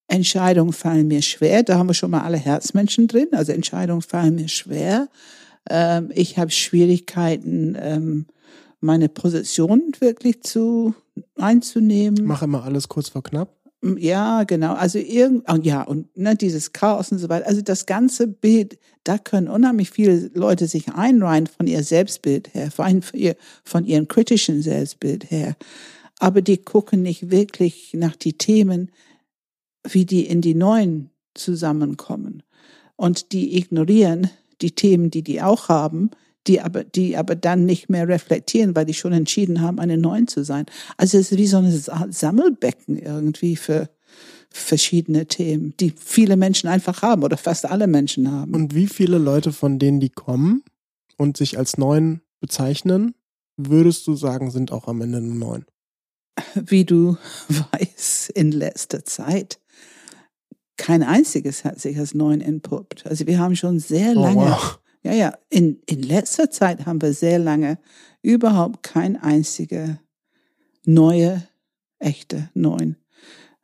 Entscheidungen fallen mir schwer, da haben wir schon mal alle Herzmenschen drin, also Entscheidungen fallen mir schwer. Ähm, ich habe Schwierigkeiten, ähm, meine Position wirklich zu einzunehmen. Mach immer alles kurz vor knapp. Ja, genau. Also irgend, oh ja, und ne, dieses Chaos und so weiter. Also das ganze Bild, da können unheimlich viele Leute sich einreihen von ihr Selbstbild her, von, ihr, von ihrem kritischen Selbstbild her. Aber die gucken nicht wirklich nach die Themen, wie die in die neuen zusammenkommen. Und die ignorieren die Themen, die die auch haben, die aber, die aber dann nicht mehr reflektieren, weil die schon entschieden haben, eine Neun zu sein. Also es ist wie so ein Sammelbecken irgendwie für verschiedene Themen, die viele Menschen einfach haben oder fast alle Menschen haben. Und wie viele Leute von denen, die kommen und sich als Neun bezeichnen, würdest du sagen, sind auch am Ende eine Neun? Wie du weißt, in letzter Zeit kein einziges hat sich als Neun entpuppt. Also wir haben schon sehr oh, lange oh, wow. Ja, ja, in, in letzter Zeit haben wir sehr lange überhaupt kein einziger neue, echte Neun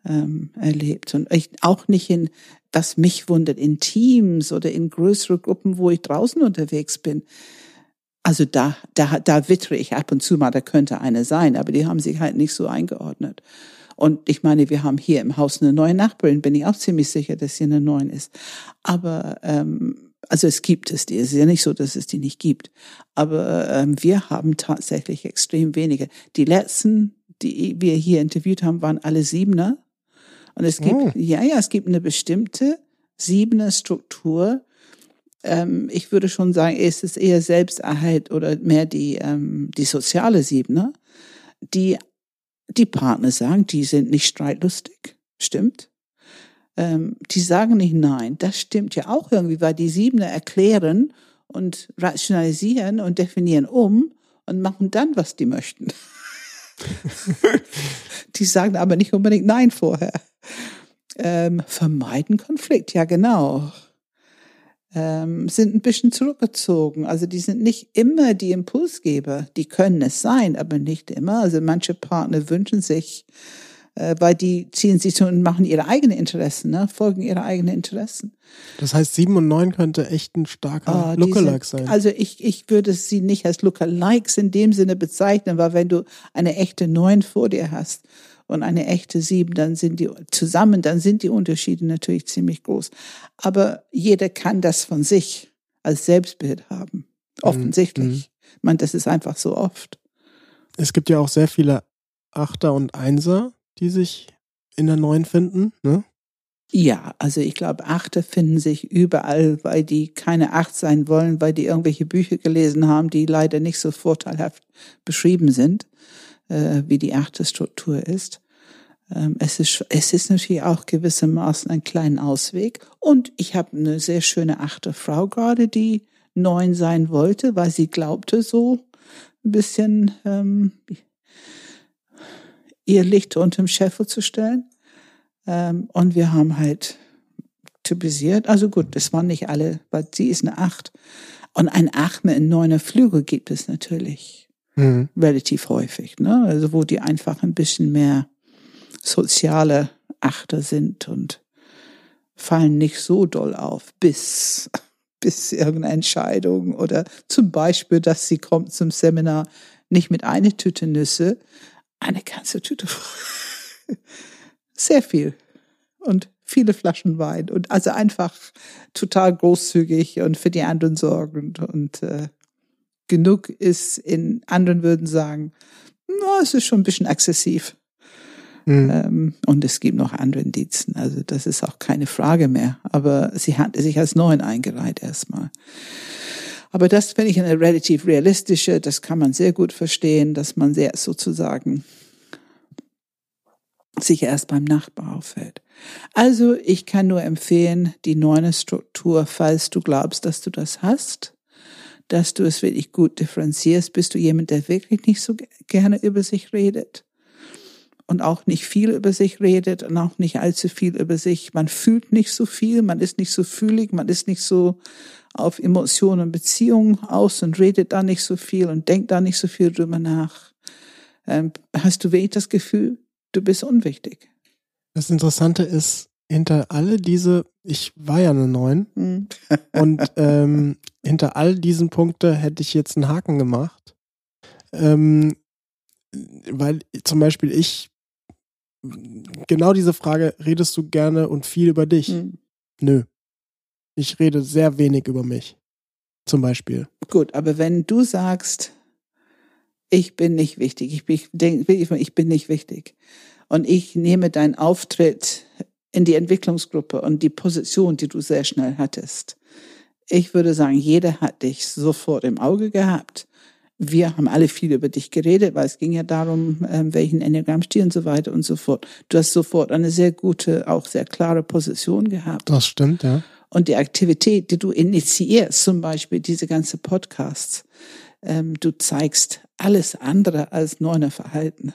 ähm, erlebt. Und ich, auch nicht in, was mich wundert, in Teams oder in größere Gruppen, wo ich draußen unterwegs bin. Also da, da, da wittere ich ab und zu mal, da könnte eine sein, aber die haben sich halt nicht so eingeordnet. Und ich meine, wir haben hier im Haus eine neue Nachbarin, bin ich auch ziemlich sicher, dass sie eine neuen ist. Aber ähm, also es gibt es die. Es ist ja nicht so, dass es die nicht gibt. Aber ähm, wir haben tatsächlich extrem wenige. Die letzten, die wir hier interviewt haben, waren alle Siebener. Und es gibt, oh. ja, ja, es gibt eine bestimmte Siebener Struktur. Ähm, ich würde schon sagen, es ist eher Selbsterhalt oder mehr die, ähm, die soziale Siebener, die die Partner sagen, die sind nicht streitlustig. Stimmt ähm, die sagen nicht nein. Das stimmt ja auch irgendwie, weil die Siebener erklären und rationalisieren und definieren um und machen dann, was die möchten. die sagen aber nicht unbedingt nein vorher. Ähm, vermeiden Konflikt, ja genau. Ähm, sind ein bisschen zurückgezogen. Also die sind nicht immer die Impulsgeber. Die können es sein, aber nicht immer. Also manche Partner wünschen sich, äh, weil die ziehen sich so und machen ihre eigenen Interessen, ne? folgen ihre eigenen Interessen. Das heißt, sieben und neun könnte echt ein starker Oh, Lookalike diese- sein. Also ich, ich würde sie nicht als Lookalikes in dem Sinne bezeichnen, weil wenn du eine echte Neun vor dir hast und eine echte Sieben, dann sind die zusammen, dann sind die Unterschiede natürlich ziemlich groß. Aber jeder kann das von sich als Selbstbild haben. Offensichtlich. Ich meine, das ist einfach so oft. Es gibt ja auch sehr viele Achter und Einser, die sich in der neuen finden. Ne? Ja, also ich glaube, Achte finden sich überall, weil die keine Acht sein wollen, weil die irgendwelche Bücher gelesen haben, die leider nicht so vorteilhaft beschrieben sind, äh, wie die achte Struktur ist. Ähm, es ist. Es ist natürlich auch gewissermaßen ein kleiner Ausweg. Und ich habe eine sehr schöne achte Frau gerade, die neun sein wollte, weil sie glaubte, so ein bisschen ähm, ihr Licht unter dem Scheffel zu stellen. Ähm, und wir haben halt typisiert. Also gut, das waren nicht alle, weil sie ist eine Acht. Und ein Acht mit einem neuner Flügel gibt es natürlich Mhm. relativ häufig, ne? Also wo die einfach ein bisschen mehr soziale Achter sind und fallen nicht so doll auf, bis, bis irgendeine Entscheidung oder zum Beispiel, dass sie kommt zum Seminar nicht mit einer Tüte Nüsse, eine ganze Tüte. Sehr viel. Und viele Flaschen Wein. Und also einfach total großzügig und für die anderen sorgend. Und äh, genug ist, in anderen würden sagen, na, es ist schon ein bisschen exzessiv. Mhm. Ähm, und es gibt noch andere Indizen. Also das ist auch keine Frage mehr. Aber sie hat sich als Neuen eingereiht erstmal. Aber das finde ich eine relativ realistische, das kann man sehr gut verstehen, dass man sehr sozusagen sich erst beim Nachbar auffällt. Also ich kann nur empfehlen, die neue Struktur, falls du glaubst, dass du das hast, dass du es wirklich gut differenzierst. Bist du jemand, der wirklich nicht so ge- gerne über sich redet? und auch nicht viel über sich redet und auch nicht allzu viel über sich. Man fühlt nicht so viel, man ist nicht so fühlig, man ist nicht so auf Emotionen und Beziehungen aus und redet da nicht so viel und denkt da nicht so viel drüber nach. Ähm, hast du wirklich das Gefühl, du bist unwichtig? Das Interessante ist, hinter alle diese, ich war ja eine Neun Hm. und ähm, hinter all diesen Punkte hätte ich jetzt einen Haken gemacht. Ähm, weil zum Beispiel ich, genau diese Frage, redest du gerne und viel über dich? Hm. Nö. Ich rede sehr wenig über mich. Zum Beispiel. Gut, aber wenn du sagst, ich bin nicht wichtig, ich bin, ich bin nicht wichtig und ich nehme deinen Auftritt in die Entwicklungsgruppe und die Position, die du sehr schnell hattest. Ich würde sagen, jeder hat dich sofort im Auge gehabt. Wir haben alle viel über dich geredet, weil es ging ja darum, ähm, welchen Enneagrammstil und so weiter und so fort. Du hast sofort eine sehr gute, auch sehr klare Position gehabt. Das stimmt, ja. Und die Aktivität, die du initiierst, zum Beispiel diese ganze Podcasts, ähm, du zeigst alles andere als neuner Verhalten.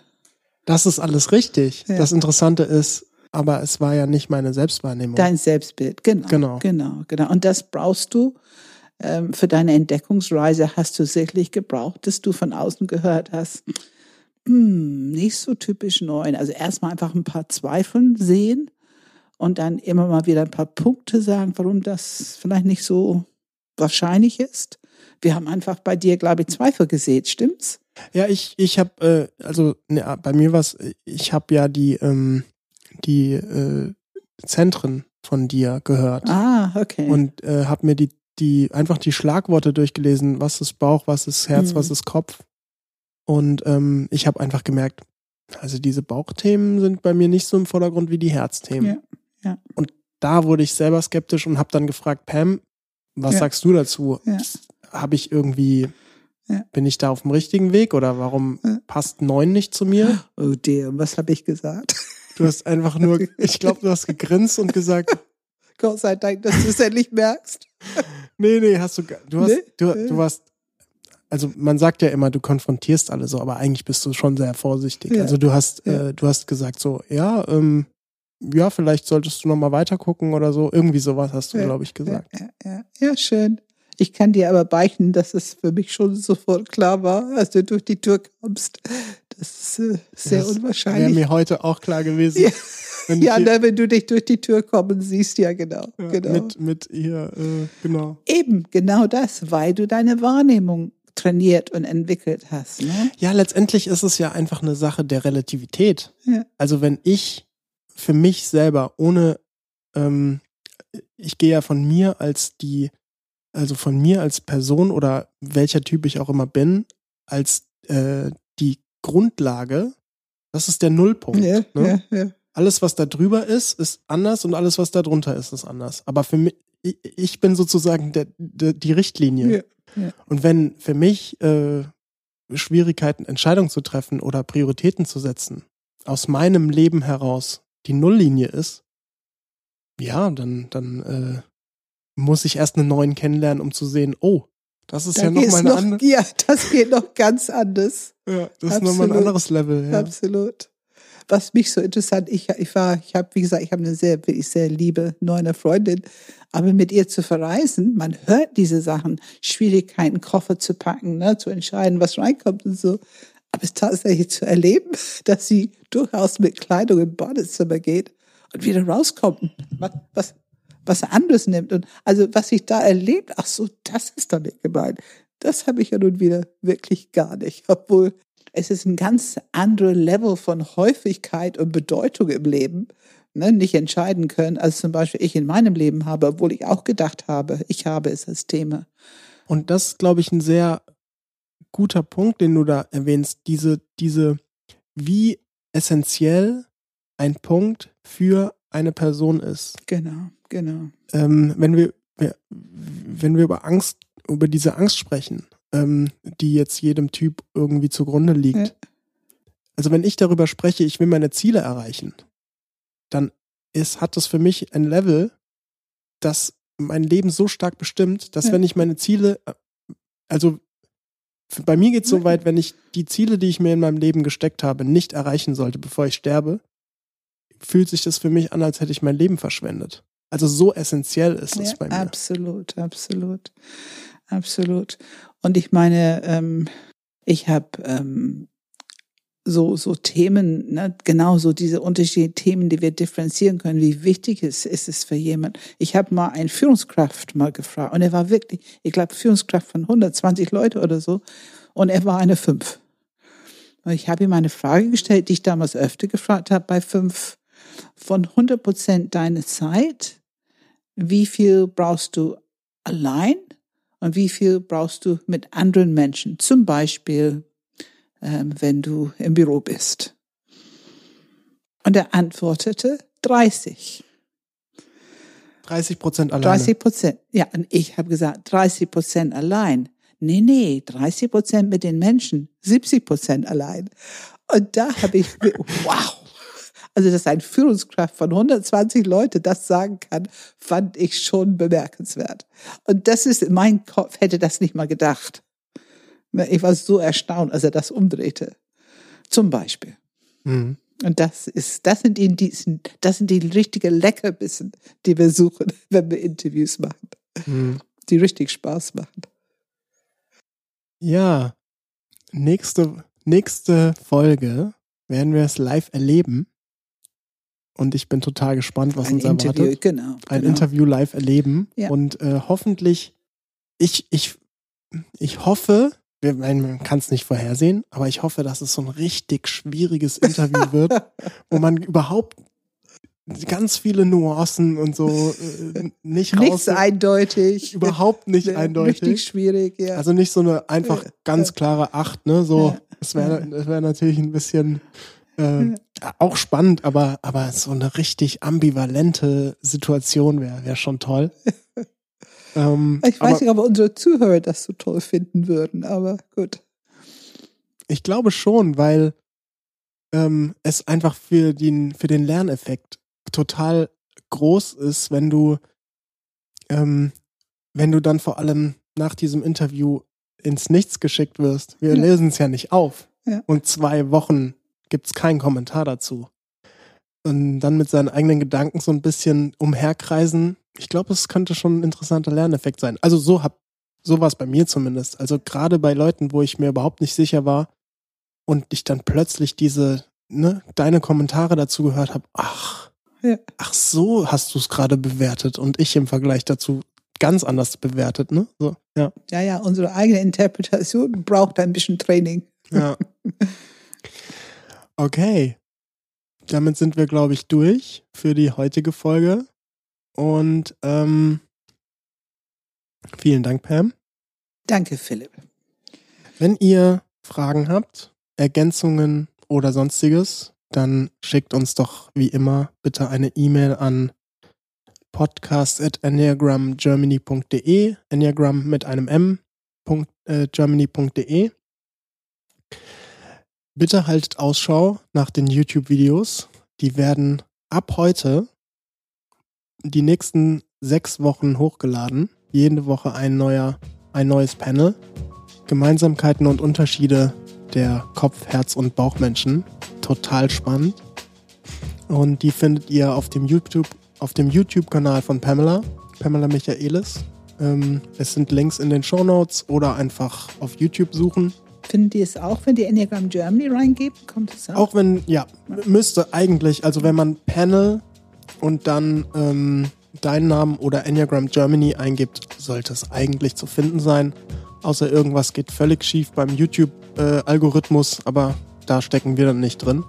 Das ist alles richtig. Ja. Das Interessante ist, aber es war ja nicht meine Selbstwahrnehmung. Dein Selbstbild, genau. Genau. Genau, genau. Und das brauchst du ähm, für deine Entdeckungsreise hast du sicherlich gebraucht, dass du von außen gehört hast, hm, nicht so typisch neun. Also erstmal einfach ein paar Zweifeln sehen und dann immer mal wieder ein paar Punkte sagen, warum das vielleicht nicht so wahrscheinlich ist. Wir haben einfach bei dir, glaube ich, Zweifel gesät, stimmt's? Ja, ich, ich habe, äh, also ne, bei mir was, ich habe ja die, ähm, die äh, Zentren von dir gehört Ah, okay. und äh, habe mir die, die einfach die Schlagworte durchgelesen, was ist Bauch, was ist Herz, Mhm. was ist Kopf. Und ähm, ich habe einfach gemerkt, also diese Bauchthemen sind bei mir nicht so im Vordergrund wie die Herzthemen. Ja, ja. Und da wurde ich selber skeptisch und habe dann gefragt, Pam, was Ja. sagst du dazu? Ja. Habe ich irgendwie, Ja. bin ich da auf dem richtigen Weg oder warum passt neun nicht zu mir? oh dear, was habe ich gesagt? Du hast einfach nur, ich glaube, du hast gegrinst und gesagt, Gott sei Dank, dass du es endlich merkst. nee, nee, hast du, du hast, Nee? du, du warst, also man sagt ja immer, du konfrontierst alle so, aber eigentlich bist du schon sehr vorsichtig. Ja. Also du hast, Ja. äh, du hast gesagt so, ja, ähm, ja, vielleicht solltest du noch mal weiter gucken oder so. Irgendwie sowas hast du, Ja, glaube ich, gesagt. Ja, ja, ja, schön. Ich kann dir aber beichten, dass es für mich schon sofort klar war, als du durch die Tür kommst. Das ist äh, sehr Das Wäre unwahrscheinlich. mir heute auch klar gewesen. Ja. Wenn Ja, hier, na, wenn du dich durch die Tür kommen siehst, ja, genau. ja, genau. mit, mit ihr, äh, genau. Eben, genau das, weil du deine Wahrnehmung trainiert und entwickelt hast. Ne? Ja, letztendlich ist es ja einfach eine Sache der Relativität. Ja. Also wenn ich für mich selber ohne, ähm, ich gehe ja von mir als die, also von mir als Person oder welcher Typ ich auch immer bin, als äh, Grundlage, das ist der Nullpunkt. Ja, ne? ja, ja. Alles, was da drüber ist, ist anders und alles, was da drunter ist, ist anders. Aber für mich, ich, bin sozusagen der, der, die Richtlinie. Und wenn für mich äh, Schwierigkeiten, Entscheidungen zu treffen oder Prioritäten zu setzen, aus meinem Leben heraus die Nulllinie ist, ja, dann, dann äh, muss ich erst einen neuen kennenlernen, um zu sehen, oh, das ist Da ja nochmal eine noch, andere, ja, das geht noch ganz anders. ja, das ist noch mal ein absolut. anderes Level. Ja. Absolut. Was mich so interessant, ich, ich war, ich habe, wie gesagt, ich habe eine sehr, wirklich sehr liebe neue Freundin, aber mit ihr zu verreisen, man hört diese Sachen, Schwierigkeiten, Koffer zu packen, ne, zu entscheiden, was reinkommt und so. Aber es tatsächlich zu erleben, dass sie durchaus mit Kleidung im Badezimmer geht und wieder rauskommt, was, was anderes nimmt. Und also was ich da erlebt, ach so, das ist damit gemeint. Das habe ich ja nun wieder wirklich gar nicht. Obwohl es ist ein ganz anderes Level von Häufigkeit und Bedeutung im Leben, ne, nicht entscheiden können, als zum Beispiel ich in meinem Leben habe, obwohl ich auch gedacht habe, ich habe es als Thema. Und das ist, glaube ich, ein sehr guter Punkt, den du da erwähnst. Diese, diese, wie essentiell ein Punkt für eine Person ist. Genau, genau. Ähm, wenn wir, wenn wir über Angst, über diese Angst sprechen, ähm, die jetzt jedem Typ irgendwie zugrunde liegt. Ja. Also wenn ich darüber spreche, ich will meine Ziele erreichen, dann ist, hat das für mich ein Level, das mein Leben so stark bestimmt, dass Ja. wenn ich meine Ziele, äh, also bei mir geht es so weit, wenn ich die Ziele, die ich mir in meinem Leben gesteckt habe, nicht erreichen sollte, bevor ich sterbe, fühlt sich das für mich an, als hätte ich mein Leben verschwendet. Also so essentiell ist es Ja, bei mir. absolut, absolut, absolut. Und ich meine, ähm, ich habe ähm, so so Themen, ne, genau so diese unterschiedlichen Themen, die wir differenzieren können. Wie wichtig ist, ist es für jemand? Ich habe mal einen Führungskraft mal gefragt und er war wirklich, ich glaube Führungskraft von 120 Leute oder so und er war eine fünf. Und ich habe ihm eine Frage gestellt, die ich damals öfter gefragt habe bei fünf. Von 100 Prozent deiner Zeit wie viel brauchst du allein und wie viel brauchst du mit anderen Menschen. Zum Beispiel, ähm, wenn du im Büro bist. Und er antwortete 30. 30 Prozent alleine. 30 Prozent. Ja, und ich habe gesagt 30 Prozent allein. Nee, nee, 30 Prozent mit den Menschen, 70 Prozent allein. Und da habe ich, wow. Also, dass ein Führungskraft von 120 Leute das sagen kann, fand ich schon bemerkenswert. Und das ist, mein Kopf hätte das nicht mal gedacht. Ne, Ich war so erstaunt, als er das umdrehte. Zum Beispiel. Mhm. Und das ist, das sind die Indizien, das sind die richtigen Leckerbissen, die wir suchen, wenn wir Interviews machen, Mhm. die richtig Spaß machen. Ja, nächste, nächste Folge werden wir es live erleben. Und ich bin total gespannt, was Ein uns Interview, erwartet. genau. Ein genau. Interview live erleben. Ja. Und äh, hoffentlich, ich, ich, ich hoffe, wir, man kann es nicht vorhersehen, aber ich hoffe, dass es so ein richtig schwieriges Interview wird, wo man überhaupt ganz viele Nuancen und so äh, nicht Nichts raus, eindeutig. überhaupt nicht Ne, eindeutig. Richtig schwierig, ja. Also nicht so eine einfach Ja. ganz klare Acht, ne? So, Ja. das wäre wäre natürlich ein bisschen äh, auch spannend, aber, aber so eine richtig ambivalente Situation wäre wär schon toll. ähm, ich weiß aber nicht, ob unsere Zuhörer das so toll finden würden, aber gut. ich glaube schon, weil ähm, es einfach für den, für den Lerneffekt total groß ist, wenn du, ähm, wenn du dann vor allem nach diesem Interview ins Nichts geschickt wirst. Wir Ja. lösen es ja nicht auf. Ja. Und zwei Wochen gibt's keinen Kommentar dazu. und dann mit seinen eigenen Gedanken so ein bisschen umherkreisen. Ich glaube, es könnte schon ein interessanter Lerneffekt sein. Also so hab, so war es bei mir zumindest. Also gerade bei Leuten, wo ich mir überhaupt nicht sicher war und ich dann plötzlich diese, ne, deine Kommentare dazu gehört habe, ach, Ja. ach so hast du es gerade bewertet und ich im Vergleich dazu ganz anders bewertet, ne? So, ja. Ja, ja, unsere eigene Interpretation braucht ein bisschen Training. Ja. Okay. Damit sind wir, glaube ich, durch für die heutige Folge. Und ähm, vielen Dank, Pam. Danke, Philipp. Wenn ihr Fragen habt, Ergänzungen oder sonstiges, dann schickt uns doch wie immer bitte eine E-Mail an podcast.enneagramgermany.de, Enneagram mit einem M, äh, germany.de. Bitte haltet Ausschau nach den YouTube-Videos. Die werden ab heute die nächsten sechs Wochen hochgeladen. Jede Woche ein neuer, ein neues Panel. Gemeinsamkeiten und Unterschiede der Kopf-, Herz- und Bauchmenschen. Total spannend. Und die findet ihr auf dem YouTube, auf dem YouTube-Kanal von Pamela, Pamela Michaelis. Ähm, es sind Links in den Show Notes oder einfach auf YouTube suchen. Finden die es auch, wenn die Enneagram Germany reingeben? Kommt es auch? Auch wenn, ja, müsste eigentlich, also wenn man Panel und dann ähm, deinen Namen oder Enneagram Germany eingibt, sollte es eigentlich zu finden sein. Außer irgendwas geht völlig schief beim YouTube-Algorithmus, aber da stecken wir dann nicht drin.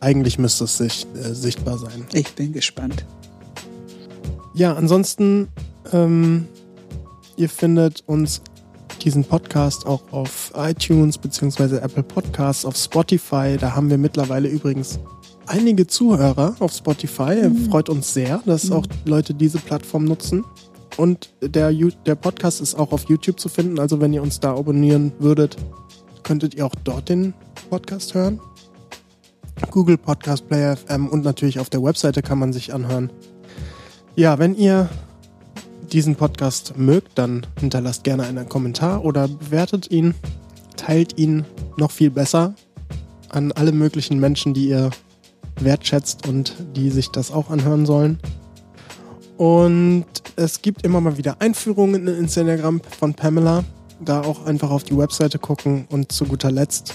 Eigentlich müsste es sich, äh, sichtbar sein. Ich bin gespannt. Ja, ansonsten, ähm, ihr findet uns diesen Podcast auch auf iTunes beziehungsweise Apple Podcasts, auf Spotify. Da haben wir mittlerweile übrigens einige Zuhörer auf Spotify. Freut uns sehr, dass auch Leute diese Plattform nutzen. Und der, der Podcast ist auch auf YouTube zu finden. Also wenn ihr uns da abonnieren würdet, könntet ihr auch dort den Podcast hören. Google Podcast Player FM und natürlich auf der Webseite kann man sich anhören. Ja, wenn ihr diesen Podcast mögt, dann hinterlasst gerne einen Kommentar oder bewertet ihn, teilt ihn noch viel besser an alle möglichen Menschen, die ihr wertschätzt und die sich das auch anhören sollen. Und es gibt immer mal wieder Einführungen in Instagram von Pamela. Da auch einfach auf die Webseite gucken und zu guter Letzt,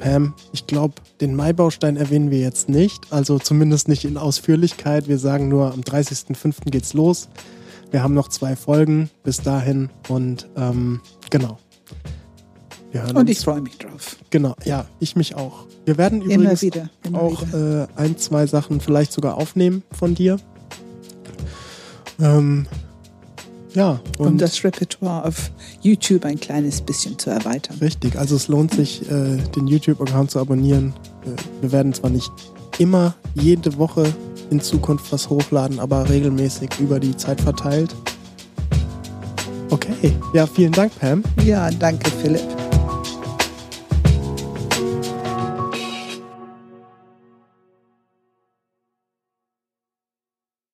Pam, ich glaube, den Maibaustein erwähnen wir jetzt nicht, also zumindest nicht in Ausführlichkeit. Wir sagen nur, am 30.05. geht's los. Wir haben noch zwei Folgen bis dahin und ähm, genau. Und ich freue mich drauf. Genau, ja, ich mich auch. Wir werden Immer übrigens wieder. Auch wieder. äh, ein, zwei Sachen vielleicht sogar aufnehmen von dir. Ähm, ja, um das Repertoire auf YouTube ein kleines bisschen zu erweitern. richtig, also es lohnt sich, äh, den YouTube-Account zu abonnieren. Äh, wir werden zwar nicht immer jede Woche in Zukunft was hochladen, aber regelmäßig über die Zeit verteilt. Okay, ja, vielen Dank, Pam. Ja, danke, Philipp.